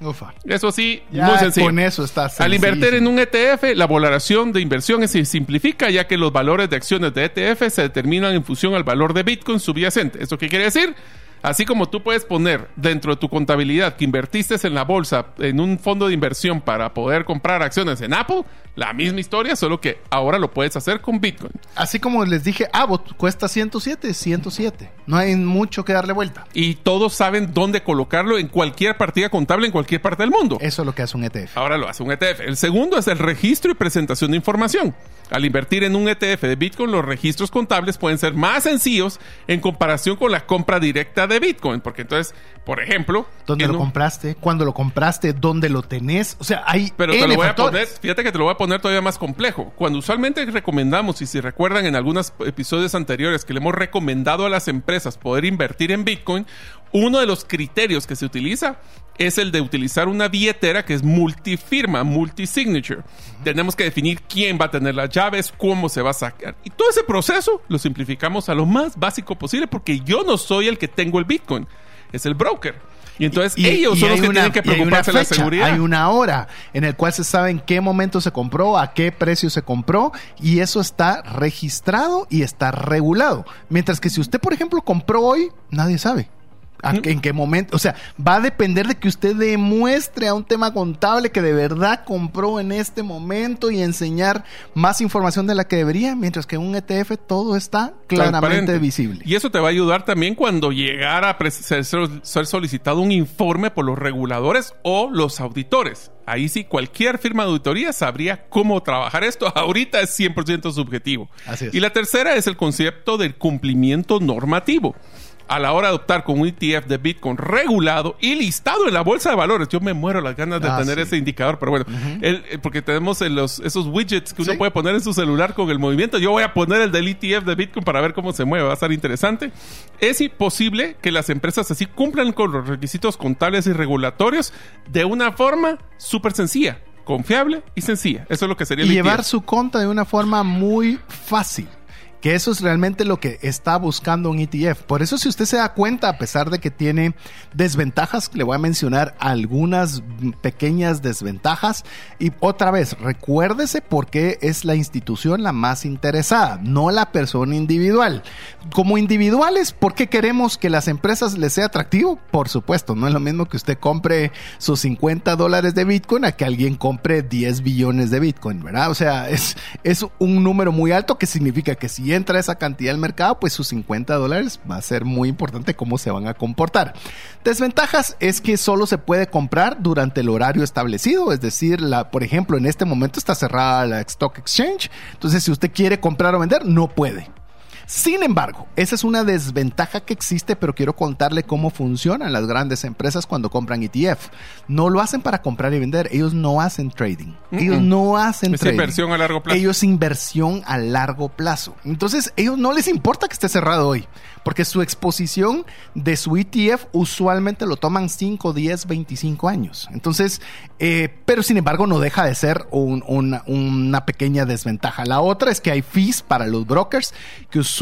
Eso sí, muy sencillo. Con eso está Al invertir en un ETF, la valoración de inversión se simplifica ya que los valores de acciones de ETF se determinan en función al valor de Bitcoin subyacente. ¿Esto qué quiere decir? Así como tú puedes poner dentro de tu contabilidad que invertiste en la bolsa en un fondo de inversión para poder comprar acciones en Apple, la misma historia, solo que ahora lo puedes hacer con Bitcoin. Así como les dije, Abbott cuesta 107, 107. No hay mucho que darle vuelta. Y todos saben dónde colocarlo en cualquier partida contable en cualquier parte del mundo. Eso es lo que hace un ETF. Ahora lo hace un ETF. El segundo es el registro y presentación de información. Al invertir en un ETF de Bitcoin, los registros contables pueden ser más sencillos en comparación con la compra directa de Bitcoin. Porque entonces, por ejemplo... ¿Dónde lo compraste? ¿Cuándo lo compraste? ¿Dónde lo tenés? O sea, hay... Pero te lo voy a poner... Fíjate que te lo voy a poner todavía más complejo. Cuando usualmente recomendamos, y si recuerdan en algunos episodios anteriores que le hemos recomendado a las empresas poder invertir en Bitcoin, uno de los criterios que se utiliza es el de utilizar una billetera que es multifirma, multisignature. Tenemos que definir quién va a tener las llaves, cómo se va a sacar. Y todo ese proceso lo simplificamos a lo más básico posible porque yo no soy el que tengo el Bitcoin, es el broker. Y entonces ellos son los que tienen que preocuparse de la seguridad. Hay una hora en el cual se sabe en qué momento se compró, a qué precio se compró, y eso está registrado y está regulado. Mientras que si usted, por ejemplo, compró hoy, nadie sabe. ¿En qué momento? O sea, va a depender de que usted demuestre a un tema contable que de verdad compró en este momento y enseñar más información de la que debería, mientras que en un ETF todo está claramente visible. Y eso te va a ayudar también cuando llegara a ser, ser solicitado un informe por los reguladores o los auditores. Ahí sí, cualquier firma de auditoría sabría cómo trabajar esto. (laughs) Ahorita es 100% subjetivo. Así es. Y la tercera es el concepto del cumplimiento normativo a la hora de optar con un ETF de Bitcoin regulado y listado en la bolsa de valores. Yo me muero las ganas de ah, tener ese indicador, pero bueno, eh, porque tenemos los, esos widgets que uno puede poner en su celular con el movimiento. Yo voy a poner el del ETF de Bitcoin para ver cómo se mueve, va a estar interesante. Es posible que las empresas así cumplan con los requisitos contables y regulatorios de una forma súper sencilla confiable y sencilla. Eso es lo que sería el llevar su cuenta de una forma muy fácil que eso es realmente lo que está buscando un ETF. Por eso si usted se da cuenta, a pesar de que tiene desventajas, le voy a mencionar algunas pequeñas desventajas. Y otra vez, recuérdese por qué es la institución la más interesada, no la persona individual. Como individuales, ¿por qué queremos que las empresas les sea atractivo? Por supuesto, no es lo mismo que usted compre sus 50 dólares de Bitcoin a que alguien compre 10 billones de Bitcoin, ¿verdad? O sea, es, es un número muy alto que significa que si entra esa cantidad al mercado, pues sus 50 dólares va a ser muy importante cómo se van a comportar. Desventajas es que solo se puede comprar durante el horario establecido, es decir, la, por ejemplo, en este momento está cerrada la Stock Exchange, entonces si usted quiere comprar o vender, no puede. Sin embargo, esa es una desventaja que existe, pero quiero contarle cómo funcionan las grandes empresas cuando compran ETF. No lo hacen para comprar y vender, ellos no hacen trading. Ellos no hacen Es trading. inversión a largo plazo. Ellos inversión a largo plazo. Entonces, ellos no les importa que esté cerrado hoy, porque su exposición de su ETF usualmente lo toman 5, 10, 25 años. Entonces, eh, pero sin embargo no deja de ser un- una, una pequeña desventaja. La otra es que hay fees para los brokers que usualmente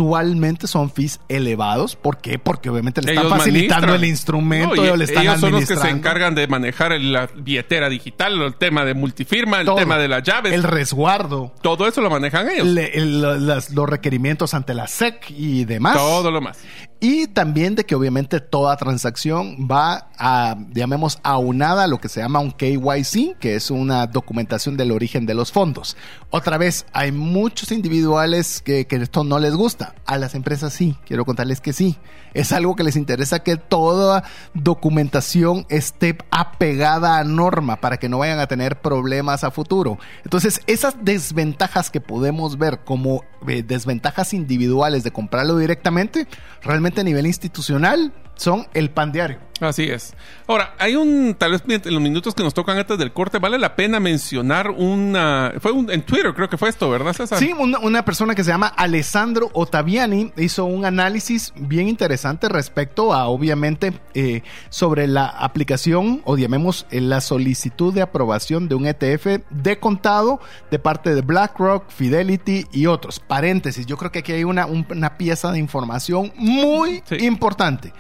son fees elevados. ¿Por qué? Porque obviamente le están Ellos facilitando administran. el instrumento, No, y ellos le están ellos son los que se encargan de manejar la billetera digital, el tema de multifirma, el Todo. tema de las llaves. El resguardo. todo eso lo manejan ellos. le- el- las- los requerimientos ante la SEC y demás. Todo lo más. Y también de que obviamente toda transacción va a, llamemos, aunada a lo que se llama un KYC, que es una documentación del origen de los fondos. Otra vez, hay muchos individuales que, que esto no les gusta. A las empresas sí, quiero contarles que sí. Es algo que les interesa que toda documentación esté apegada a norma para que no vayan a tener problemas a futuro. Entonces, esas desventajas que podemos ver como eh, desventajas individuales de comprarlo directamente, realmente a nivel institucional son el pan diario. Así es. Ahora, hay un, tal vez en los minutos que nos tocan antes del corte, vale la pena mencionar una, fue un, en Twitter creo que fue esto, ¿verdad César? Sí, una, una persona que se llama Alessandro Ottaviani hizo un análisis bien interesante respecto a, obviamente, eh, sobre la aplicación o llamemos eh, la solicitud de aprobación de un ETF de contado de parte de BlackRock, Fidelity y otros. Paréntesis, yo creo que aquí hay una, un- una pieza de información muy Sí. importante.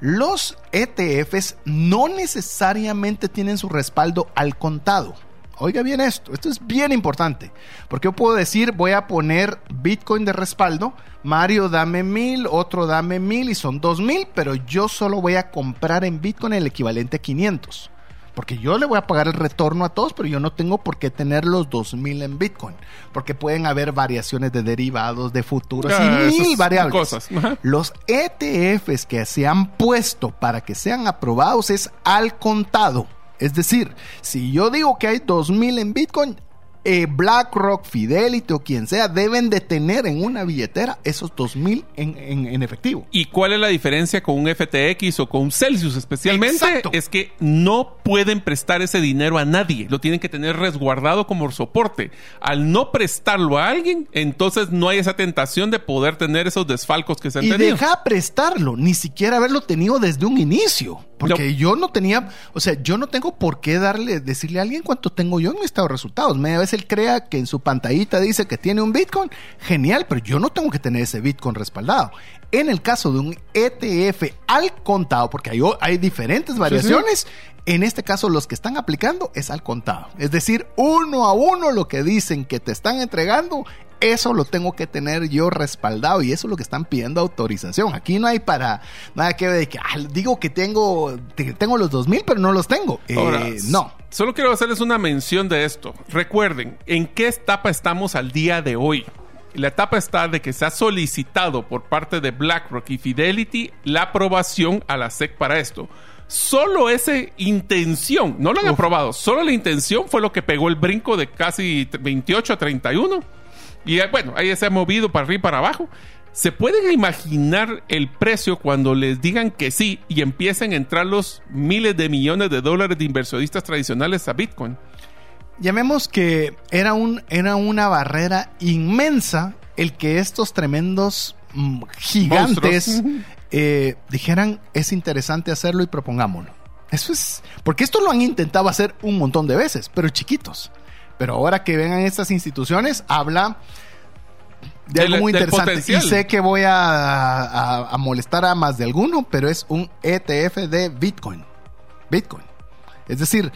Los ETFs no necesariamente tienen su respaldo al contado. Oiga bien esto, esto es bien importante, porque yo puedo decir, voy a poner Bitcoin de respaldo, Mario dame mil, otro dame mil y son dos mil, pero yo solo voy a comprar en Bitcoin el equivalente a 500. Porque yo le voy a pagar el retorno a todos, pero yo no tengo por qué tener los 2000 en Bitcoin. Porque pueden haber variaciones de derivados, de futuros Ah, y esas mil variables. cosas. Los ETFs que se han puesto para que sean aprobados es al contado. Es decir, si yo digo que hay 2000 en Bitcoin, eh, BlackRock, Fidelity o quien sea deben de tener en una billetera esos 2000 en, en, en efectivo. ¿Y cuál es la diferencia con un FTX o con un Celsius especialmente? Exacto. Es que no pueden prestar ese dinero a nadie. Lo tienen que tener resguardado como soporte. Al no prestarlo a alguien, entonces no hay esa tentación de poder tener esos desfalcos que se han Y tenido. deja prestarlo, ni siquiera haberlo tenido desde un inicio. Porque yo no tenía, o sea, yo no tengo por qué darle, decirle a alguien cuánto tengo yo en mi estado de resultados. Media vez él crea que en su pantallita dice que tiene un Bitcoin, genial, pero yo no tengo que tener ese Bitcoin respaldado. En el caso de un ETF al contado, porque hay, hay diferentes variaciones, en este caso los que están aplicando es al contado. Es decir, uno a uno lo que dicen que te están entregando eso lo tengo que tener yo respaldado y eso es lo que están pidiendo autorización. Aquí no hay para nada que ver de que ah, digo que tengo, que tengo los 2000 pero no los tengo. Eh, no. Solo quiero hacerles una mención de esto. Recuerden, ¿en qué etapa estamos al día de hoy? La etapa está de que se ha solicitado por parte de BlackRock y Fidelity la aprobación a la SEC para esto. Solo esa intención, no lo han Uf. aprobado, solo la intención fue lo que pegó el brinco de casi 28 a 31. Y eh, bueno, ahí se ha movido para arriba y para abajo. ¿Se pueden imaginar el precio cuando les digan que sí y empiecen a entrar los miles de millones de dólares de inversionistas tradicionales a Bitcoin? Llamemos que era, un, era una barrera inmensa el que estos tremendos mm, gigantes eh, dijeran es interesante hacerlo y propongámoslo. Eso es, porque esto lo han intentado hacer un montón de veces, pero chiquitos. Pero ahora que vengan estas instituciones, habla de algo muy interesante. potencial. Y sé que voy a, a- a molestar a más de alguno, pero es un ETF de Bitcoin. Bitcoin. Es decir,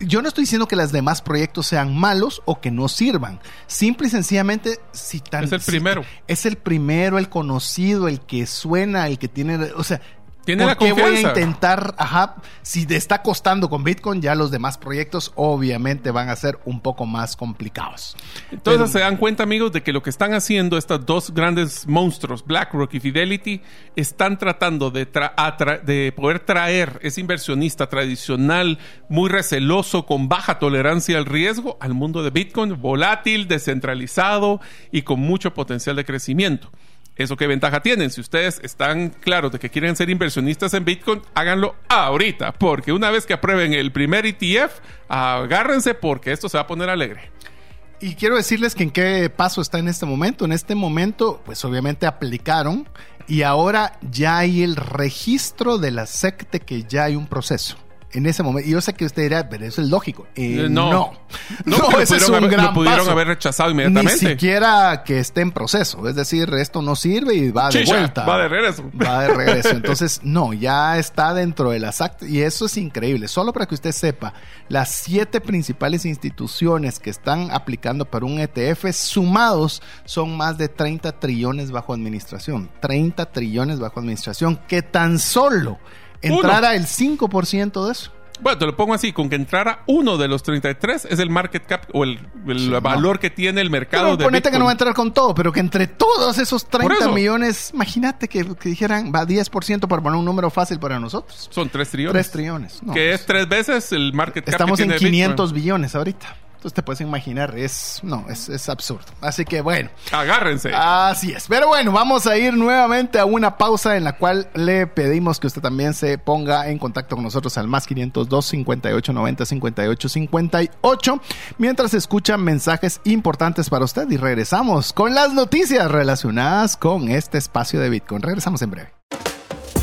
yo no estoy diciendo que los demás proyectos sean malos o que no sirvan. Simple y sencillamente, si tan, Es el si- primero. es el primero, el conocido, el que suena, el que tiene. O sea. Tiene ¿por la voy a confianza? intentar, ajá, si te está costando con Bitcoin, ya los demás proyectos obviamente van a ser un poco más complicados. Entonces Pero- se dan cuenta, amigos, de que lo que están haciendo estas dos grandes monstruos, BlackRock y Fidelity, están tratando de, tra- de poder traer ese inversionista tradicional, muy receloso, con baja tolerancia al riesgo, al mundo de Bitcoin, volátil, descentralizado y con mucho potencial de crecimiento. ¿Eso qué ventaja tienen? Si ustedes están claros de que quieren ser inversionistas en Bitcoin, háganlo ahorita, porque una vez que aprueben el primer ETF, agárrense porque esto se va a poner alegre. Y quiero decirles que en qué paso está en este momento. En este momento, pues obviamente aplicaron y ahora ya hay el registro de la SEC de que ya hay un proceso en ese momento. Y yo sé que usted dirá, pero eso es lógico. Eh, no. No, (laughs) no, eso es un haber, gran lo pudieron haber rechazado inmediatamente. Ni siquiera que esté en proceso. Es decir, esto no sirve y va de vuelta. Va de regreso. Va de regreso. Entonces, no, ya está dentro de las actas. Y eso es increíble. Solo para que usted sepa, las siete principales instituciones que están aplicando para un ETF sumados son más de 30 trillones bajo administración. 30 trillones bajo administración que tan solo entrara el 5% de eso. Bueno, te lo pongo así, con que entrara uno de los 33 es el market cap o el, valor que tiene el mercado pero de ponete que no va a entrar con todo, pero que entre todos esos 30 millones, imagínate que, dijeran, va 10% para poner un número fácil para nosotros. Son 3 trillones. 3 trillones. que es tres veces el market cap Estamos que tiene en 500 billones ahorita. Entonces te puedes imaginar, es, no, es, es, absurdo. Así que bueno. Agárrense. Así es. Pero bueno, vamos a ir nuevamente a una pausa en la cual le pedimos que usted también se ponga en contacto con nosotros al más 502 58 90 58 58 mientras escuchan mensajes importantes para usted y regresamos con las noticias relacionadas con este espacio de Bitcoin. Regresamos en breve.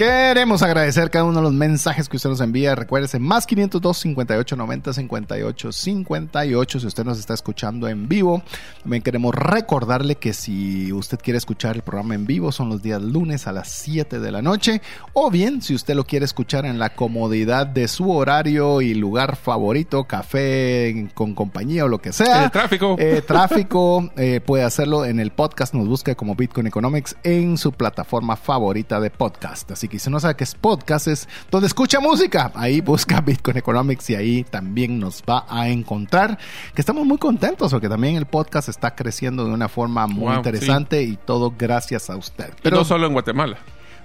Queremos agradecer cada uno de los mensajes que usted nos envía. Recuérdese, más 502 58 90 58 58 si usted nos está escuchando en vivo. También queremos recordarle que si usted quiere escuchar el programa en vivo son los días lunes a las 7 de la noche. O bien, si usted lo quiere escuchar en la comodidad de su horario y lugar favorito, café con compañía o lo que sea. El tráfico. Eh, tráfico, eh, puede hacerlo en el podcast. Nos busca como Bitcoin Economics en su plataforma favorita de podcast. Así que si no sabe qué es podcast, es donde escucha música. Ahí busca (laughs) Bitcoin Economics y ahí también nos va a encontrar. Que estamos muy contentos porque también el podcast está creciendo de una forma muy interesante y todo gracias a usted. Pero no solo en Guatemala.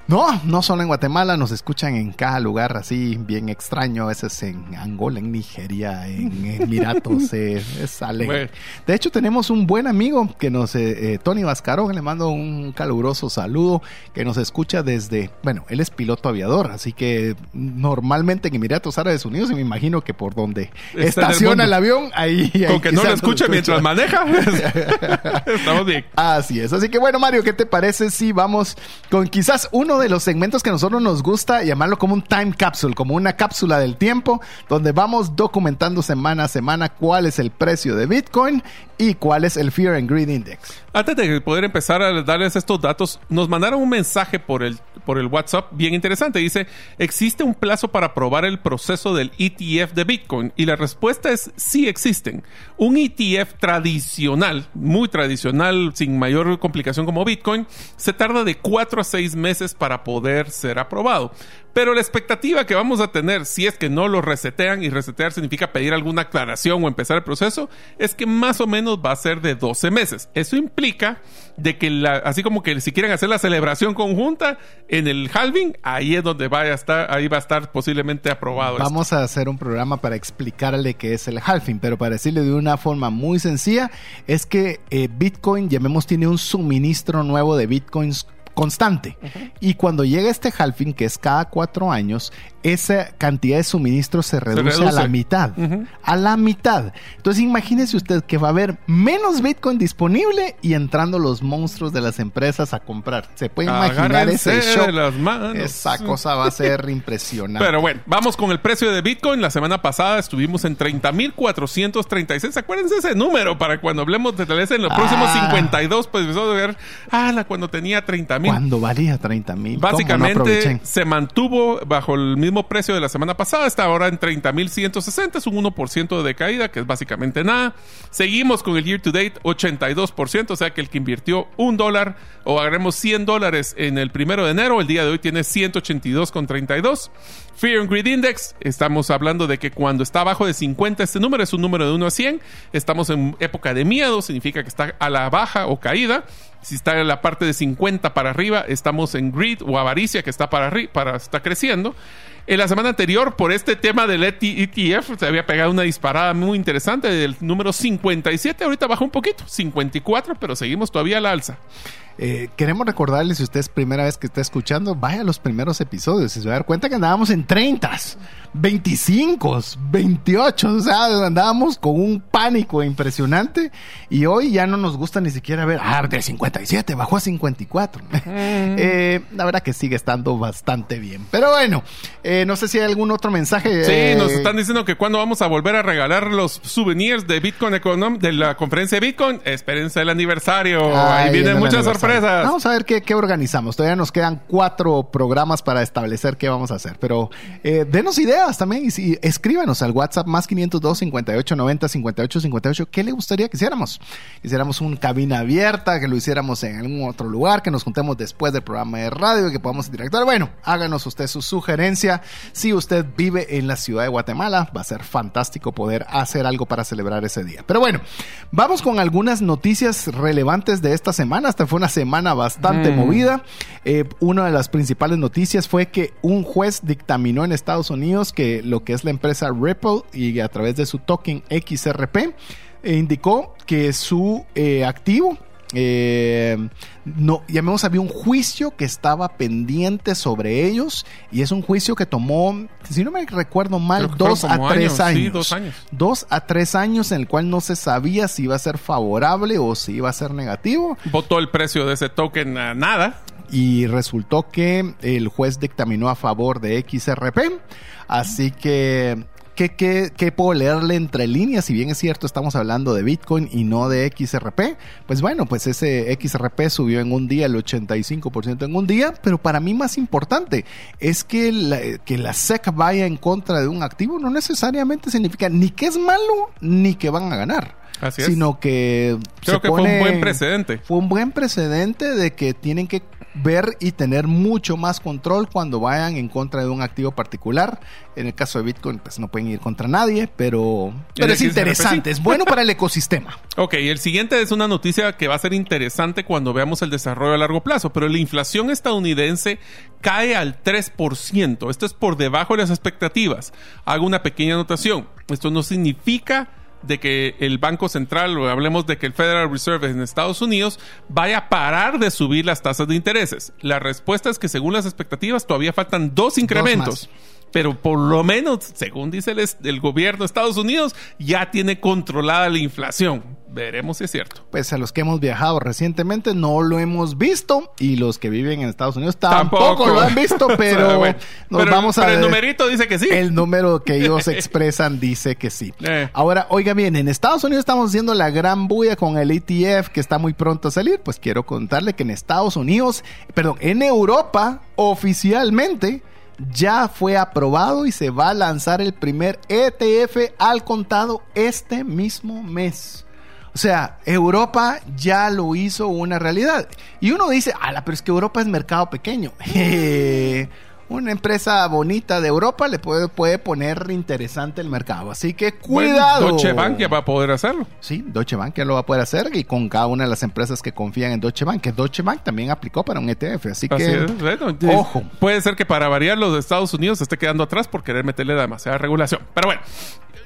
No, no solo en Guatemala, nos escuchan en cada lugar así bien extraño, a veces en Angola, en Nigeria, en Emiratos, (laughs) eh, es alegre. De hecho, tenemos un buen amigo que nos, eh, eh, Tony Vascarón, le mando un caluroso saludo, que nos escucha desde, bueno, él es piloto aviador, así que normalmente en Emiratos Árabes Unidos, y me imagino que por donde estaciona el, avión, ahí... Con que no lo escucha, mientras maneja, (laughs) (laughs) estamos bien. Así es, así que bueno, Mario, ¿qué te parece si vamos con quizás uno de los segmentos que a nosotros nos gusta llamarlo como un time capsule, como una cápsula del tiempo, donde vamos documentando semana a semana cuál es el precio de Bitcoin y cuál es el Fear and Greed Index. Antes de poder empezar a darles estos datos, nos mandaron un mensaje por el, por el WhatsApp bien interesante. Dice, ¿existe un plazo para probar el proceso del ETF de Bitcoin? Y la respuesta es sí existen. Un ETF tradicional, muy tradicional, sin mayor complicación como Bitcoin, se tarda de 4 a 6 meses para poder ser aprobado. Pero la expectativa que vamos a tener, si es que no lo resetean, y resetear significa pedir alguna aclaración o empezar el proceso, es que más o menos va a ser de 12 meses. Eso implica de que, así como que si quieren hacer la celebración conjunta en el halving, ahí es donde vaya a estar, ahí va a estar posiblemente aprobado. Vamos a hacer un programa para explicarle qué es el halving, pero para decirle de una forma muy sencilla, es que eh, Bitcoin, llamemos, tiene un suministro nuevo de Bitcoins constante. Y cuando llega este halving, que es cada cuatro años, esa cantidad de suministro se reduce, a la mitad. A la mitad. Entonces imagínese usted que va a haber menos Bitcoin disponible y entrando los monstruos de las empresas a comprar. Se puede imaginar ese shock. Esa cosa va a ser (laughs) impresionante. Pero bueno, vamos con el precio de Bitcoin. La semana pasada estuvimos en 30.436. Acuérdense ese número para cuando hablemos de tal vez en los próximos 52, ah. pues empezó a ver, ah, cuando tenía 30.000. Cuando valía 30.000. Básicamente se mantuvo bajo el mismo precio de la semana pasada, está ahora en 30.160, es un 1% de caída, que es básicamente nada. Seguimos con el year to date, 82%, o sea que el que invirtió un dólar o agarremos 100 dólares en el primero de enero, el día de hoy tiene 182,32. Fear and Greed Index, estamos hablando de que cuando está abajo de 50, este número es un número de 1 a 100, estamos en época de miedo, significa que está a la baja o caída. Si está en la parte de 50 para arriba, estamos en greed o avaricia que está para arriba, para, está creciendo. En la semana anterior, por este tema del ETF, se había pegado una disparada muy interesante del número 57. Ahorita bajó un poquito, 54, pero seguimos todavía a la alza. Eh, queremos recordarles, si usted es primera vez que está escuchando, vaya a los primeros episodios y se va a dar cuenta que andábamos en 30, 25, 28, o sea, andábamos con un pánico impresionante y hoy ya no nos gusta ni siquiera ver, ah, de 57 bajó a 54. (laughs) Mm. eh, la verdad que sigue estando bastante bien. Pero bueno, eh, no sé si hay algún otro mensaje. Sí, nos están diciendo que cuando vamos a volver a regalar los souvenirs de Bitcoin Econom de la conferencia de Bitcoin, espérense el aniversario. Ahí vienen muchas sorpresas. Vamos a ver qué, organizamos. Todavía nos quedan cuatro programas para establecer qué vamos a hacer. Pero eh, denos ideas también y, escríbanos al WhatsApp más 502 58 90 58 58. ¿Qué le gustaría que hiciéramos? Hiciéramos una cabina abierta, que lo hiciéramos en algún otro lugar, que nos juntemos después del programa de radio, que podamos interactuar. Bueno, háganos usted su sugerencia. Si usted vive en la ciudad de Guatemala, va a ser fantástico poder hacer algo para celebrar ese día. Pero bueno, vamos con algunas noticias relevantes de esta semana. Esta fue una semana bastante mm. movida. Eh, una de las principales noticias fue que un juez dictaminó en Estados Unidos que lo que es la empresa Ripple y a través de su token XRP eh, indicó que su eh, activo eh, no, llamemos, había un juicio que estaba pendiente sobre ellos y es un juicio que tomó, si no me recuerdo mal, dos a tres años. dos años. Dos a tres años en el cual no se sabía si iba a ser favorable o si iba a ser negativo. Votó el precio de ese token a nada. Y resultó que el juez dictaminó a favor de XRP. Así que ¿Qué, puedo leerle entre líneas? Si bien es cierto, estamos hablando de Bitcoin y no de XRP. Pues bueno, pues ese XRP subió en un día el 85% en un día, pero para mí más importante es que la, que la SEC vaya en contra de un activo no necesariamente significa ni que es malo ni que van a ganar. Así es. Sino que... Creo que fue un buen precedente. Fue un buen precedente de que tienen que ver y tener mucho más control cuando vayan en contra de un activo particular. En el caso de Bitcoin, pues no pueden ir contra nadie, pero, pero es interesante, es bueno para el ecosistema. (laughs) Ok, el siguiente es una noticia que va a ser interesante cuando veamos el desarrollo a largo plazo, pero la inflación estadounidense cae al 3%. Esto es por debajo de las expectativas. Hago una pequeña anotación. Esto no significa de que el Banco Central, o hablemos de que el Federal Reserve en Estados Unidos, vaya a parar de subir las tasas de intereses. La respuesta es que según las expectativas todavía faltan dos incrementos pero por lo menos, según dice el, gobierno de Estados Unidos, ya tiene controlada la inflación. Veremos si es cierto. Pues a los que hemos viajado recientemente no lo hemos visto y los que viven en Estados Unidos tampoco, lo han visto, (laughs) pero nos vamos a el numerito dice que sí. El número que ellos (laughs) expresan dice que sí. Eh. Ahora, oiga bien, en Estados Unidos estamos haciendo la gran bulla con el ETF que está muy pronto a salir. Pues quiero contarle que en Estados Unidos, perdón, en Europa oficialmente ya fue aprobado y se va a lanzar el primer ETF al contado este mismo mes. O sea, Europa ya lo hizo una realidad. Y uno dice, ala, pero es que Europa es mercado pequeño. (laughs) una empresa bonita de Europa le puede, puede poner interesante el mercado. Así que cuidado. Deutsche Bank ya va a poder hacerlo. Sí, Deutsche Bank ya lo va a poder hacer y con cada una de las empresas que confían en Deutsche Bank, que Deutsche Bank también aplicó para un ETF. Así, que, ojo. Puede ser que para variar los de Estados Unidos se esté quedando atrás por querer meterle demasiada regulación. Pero bueno,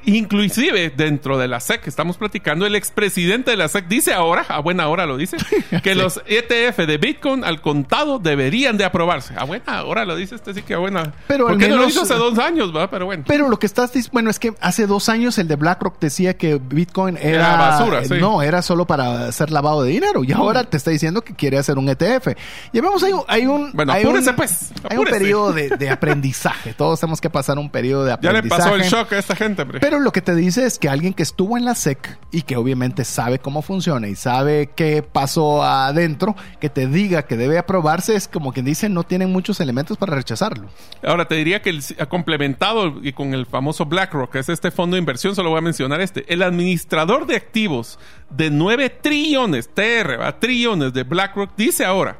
inclusive dentro de la SEC, estamos platicando, el expresidente de la SEC dice ahora, a buena hora lo dice, (laughs) que los ETF de Bitcoin al contado deberían de aprobarse. A buena hora lo dice este sí que a buena. Pero ¿Por no lo hizo hace dos años, va? Pero bueno. Pero lo que estás diciendo, bueno, es que hace dos años el de BlackRock decía que Bitcoin era, Era basura, sí. No, era solo para hacer lavado de dinero. Y ahora te está diciendo que quiere hacer un ETF. Y vemos, hay un. Hay un Bueno, hay apúrese, un- pues, Hay un periodo de, de (laughs) aprendizaje. Todos tenemos que pasar un periodo de Ya le aprendizaje. pasó el shock a esta gente, hombre. Pero lo que te dice es que alguien que estuvo en la SEC y que obviamente sabe cómo funciona y sabe qué pasó adentro, que te diga que debe aprobarse, es como quien dice, no tienen muchos elementos para rechazarlo. Ahora te diría que ha complementado y con el famoso BlackRock, que es este fondo de inversión, solo voy a mencionar este. El administrador de activos de 9 trillones, TR, ¿va? trillones de BlackRock, dice ahora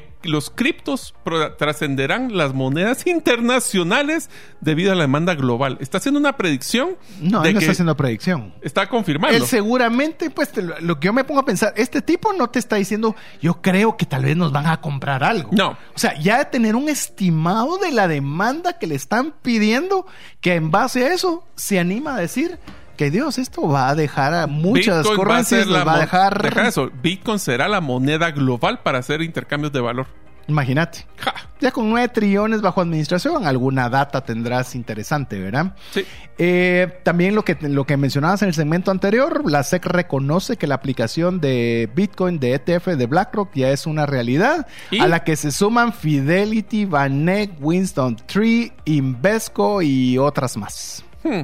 que los criptos trascenderán las monedas (laughs) internacionales debido a la demanda global. Está haciendo una predicción No, de él no que está haciendo predicción. está confirmando. Él seguramente, pues lo, lo que yo me pongo a pensar, este tipo no te está diciendo, yo creo que tal vez nos van a comprar algo. No. O sea, ya de tener un estimado de la demanda que le están pidiendo, que en base a eso se anima a decir que Dios, esto va a dejar a muchas Bitcoin va a ser currencies, la nos va a mon- dejar... deja eso. Bitcoin será la moneda global para hacer intercambios de valor. Imagínate. Ja. Ya con 9 trillones bajo administración, alguna data tendrás interesante, ¿verdad? Sí. Eh, también lo que, lo que mencionabas en el segmento anterior, la SEC reconoce que la aplicación de Bitcoin de ETF de BlackRock ya es una realidad, ¿Y? a la que se suman Fidelity, Vanek, Winston Tree, Invesco y otras más. Hmm.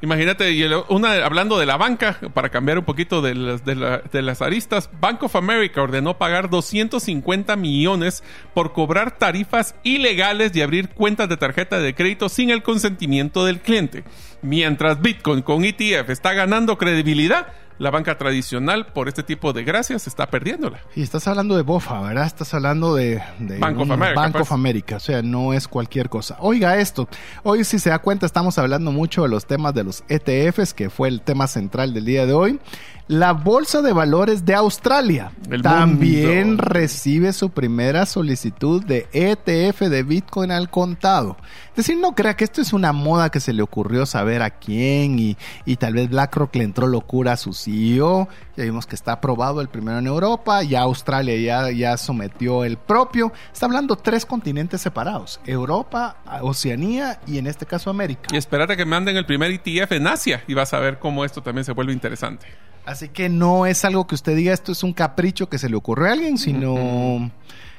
Imagínate, una, hablando de la banca, para cambiar un poquito de las, de, de las aristas, Bank of America ordenó pagar 250 millones por cobrar tarifas ilegales y abrir cuentas de tarjeta de crédito sin el consentimiento del cliente. Mientras Bitcoin con ETF está ganando credibilidad, la banca tradicional por este tipo de gracias está perdiéndola. Y estás hablando de BOFA, ¿verdad? Estás hablando de, de Bank of un America, Bank pues. of America, o sea, no es cualquier cosa. Oiga esto, hoy si se da cuenta estamos hablando mucho de los temas de los ETFs, que fue el tema central del día de hoy. La Bolsa de Valores de Australia El también mundo. recibe su primera solicitud de ETF de Bitcoin al contado. Es decir, no crea que esto es una moda que se le ocurrió saber a quién y, y tal vez BlackRock le entró locura a su CEO. Ya vimos que está aprobado el primero en Europa, ya Australia ya, ya sometió el propio. Está hablando tres continentes separados, Europa, Oceanía y en este caso América. Y espérate que manden el primer ETF en Asia y vas a ver cómo esto también se vuelve interesante. Así que no es algo que usted diga esto es un capricho que se le ocurrió a alguien, sino,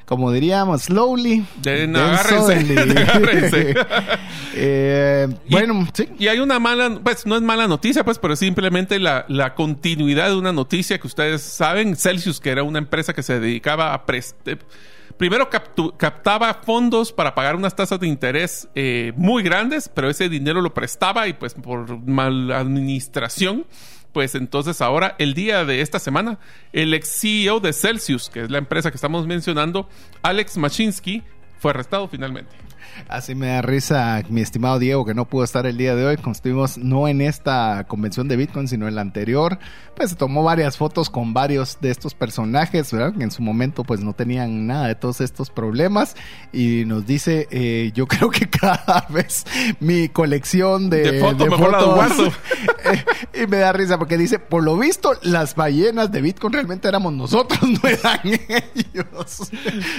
como diríamos, slowly. De- agárrense. (laughs) (laughs) (laughs) Eh, Y- bueno, sí. Y hay una mala, pues no es mala noticia, pues, pero simplemente la, la continuidad de una noticia que ustedes saben, Celsius, que era una empresa que se dedicaba a prestar. Primero captu- captaba fondos para pagar unas tasas de interés eh, muy grandes, pero ese dinero lo prestaba y pues por mal administración, pues entonces ahora, el día de esta semana, el ex CEO de Celsius, que es la empresa que estamos mencionando, Alex Machinsky, fue arrestado finalmente. Así me da risa mi estimado Diego que no pudo estar el día de hoy. Como estuvimos no en esta convención de Bitcoin, sino en la anterior. Pues se tomó varias fotos con varios de estos personajes, ¿verdad? Que en su momento pues no tenían nada de todos estos problemas. Y nos dice, eh, yo (laughs) creo que cada vez mi colección de, De fotos mejor las guardo. Eh, (laughs) y me da risa porque dice, por lo visto, las ballenas de Bitcoin realmente éramos nosotros, (laughs) no eran ellos.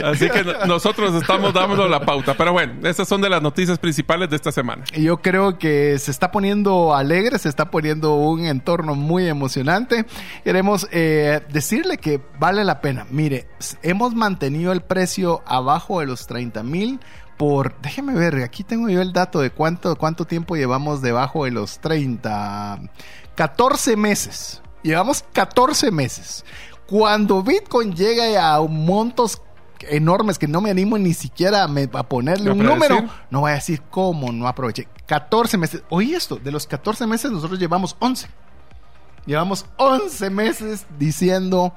Así que no- nosotros estamos dando la pauta. Pero bueno, esas son de las noticias principales de esta semana. Yo creo que se está poniendo alegre, se está poniendo un entorno muy emocionante. Queremos eh, decirle que vale la pena. Mire, hemos mantenido el precio abajo de los 30 mil por, déjeme ver, aquí tengo yo el dato de cuánto, cuánto tiempo llevamos debajo de los 30. 14 meses. Llevamos 14 meses. Cuando Bitcoin llegue a montos enormes que no me animo ni siquiera a, ponerle A un número, no voy a decir cómo no aproveché. 14 meses. Oye esto, de los 14 meses nosotros llevamos 11. Llevamos 11 meses diciendo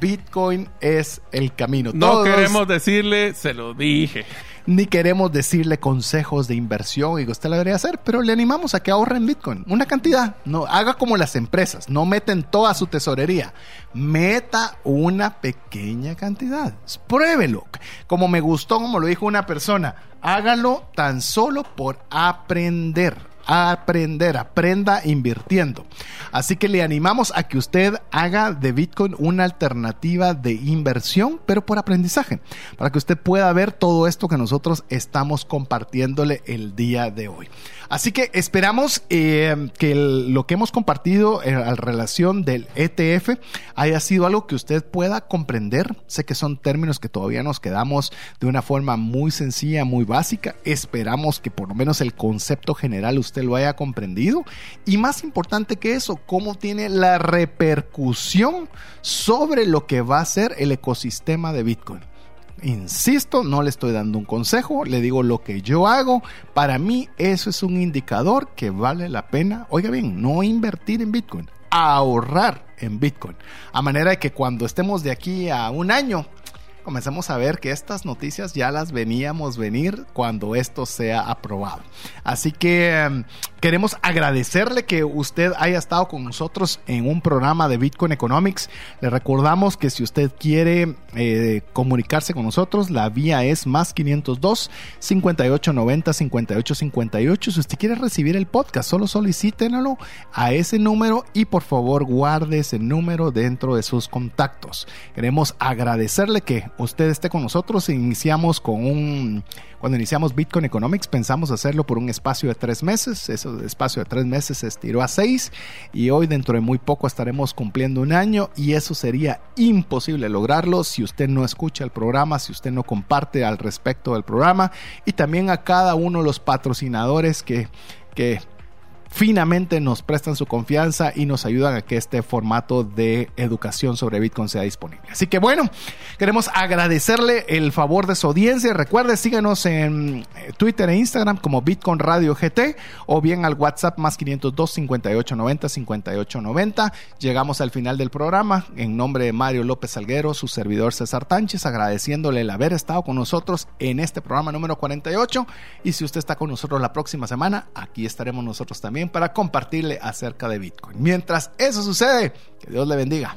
Bitcoin es el camino. No Todos- queremos decirle, se lo dije. ni queremos decirle consejos de inversión y que usted la debería hacer, pero le animamos a que ahorre en Bitcoin. Una cantidad. No, haga como las empresas. No meten toda su tesorería. Meta una pequeña cantidad. Pruébelo. Como me gustó, como lo dijo una persona, hágalo tan solo por aprender. Aprender, aprenda invirtiendo. Así que le animamos a que usted haga de Bitcoin una alternativa de inversión, pero por aprendizaje, para que usted pueda ver todo esto que nosotros estamos compartiéndole el día de hoy. Así que esperamos eh, que lo que hemos compartido en eh, relación del ETF haya sido algo que usted pueda comprender. Sé que son términos que todavía nos quedamos de una forma muy sencilla, muy básica. Esperamos que por lo menos el concepto general usted lo haya comprendido. Y más importante que eso, cómo tiene la repercusión sobre lo que va a ser el ecosistema de Bitcoin. Insisto, no le estoy dando un consejo, le digo lo que yo hago. Para mí eso es un indicador que vale la pena, oiga bien, no invertir en Bitcoin, ahorrar en Bitcoin. A manera de que cuando estemos de aquí a un año, comenzamos a ver que estas noticias ya las veníamos venir cuando esto sea aprobado. Así que em, queremos agradecerle que usted haya estado con nosotros en un programa de Bitcoin Economics. Le recordamos que si usted quiere eh, comunicarse con nosotros, la vía es más 502 5890 5858. Si usted quiere recibir el podcast, solo solicítenlo a ese número y por favor guarde ese número dentro de sus contactos. Queremos agradecerle que usted esté con nosotros. Iniciamos con un, cuando iniciamos Bitcoin Economics pensamos hacerlo por un espacio de tres meses. Ese espacio de tres meses se estiró a seis y hoy dentro de muy poco estaremos cumpliendo un año y eso sería imposible lograrlo si usted no escucha el programa, si usted no comparte al respecto del programa y también a cada uno de los patrocinadores que que finamente nos prestan su confianza y nos ayudan a que este formato de educación sobre Bitcoin sea disponible. Así que bueno, queremos agradecerle el favor de su audiencia. Recuerde, síganos en eh, Twitter e Instagram como Bitcoin Radio GT o bien al WhatsApp más 502 58 90 58 90. Llegamos al final del programa. En nombre de Mario López Salguero, su servidor César Tánchez, agradeciéndole el haber estado con nosotros en este programa número 48. Y si usted está con nosotros la próxima semana, aquí estaremos nosotros para compartirle acerca de Bitcoin. Mientras eso sucede, que Dios le bendiga.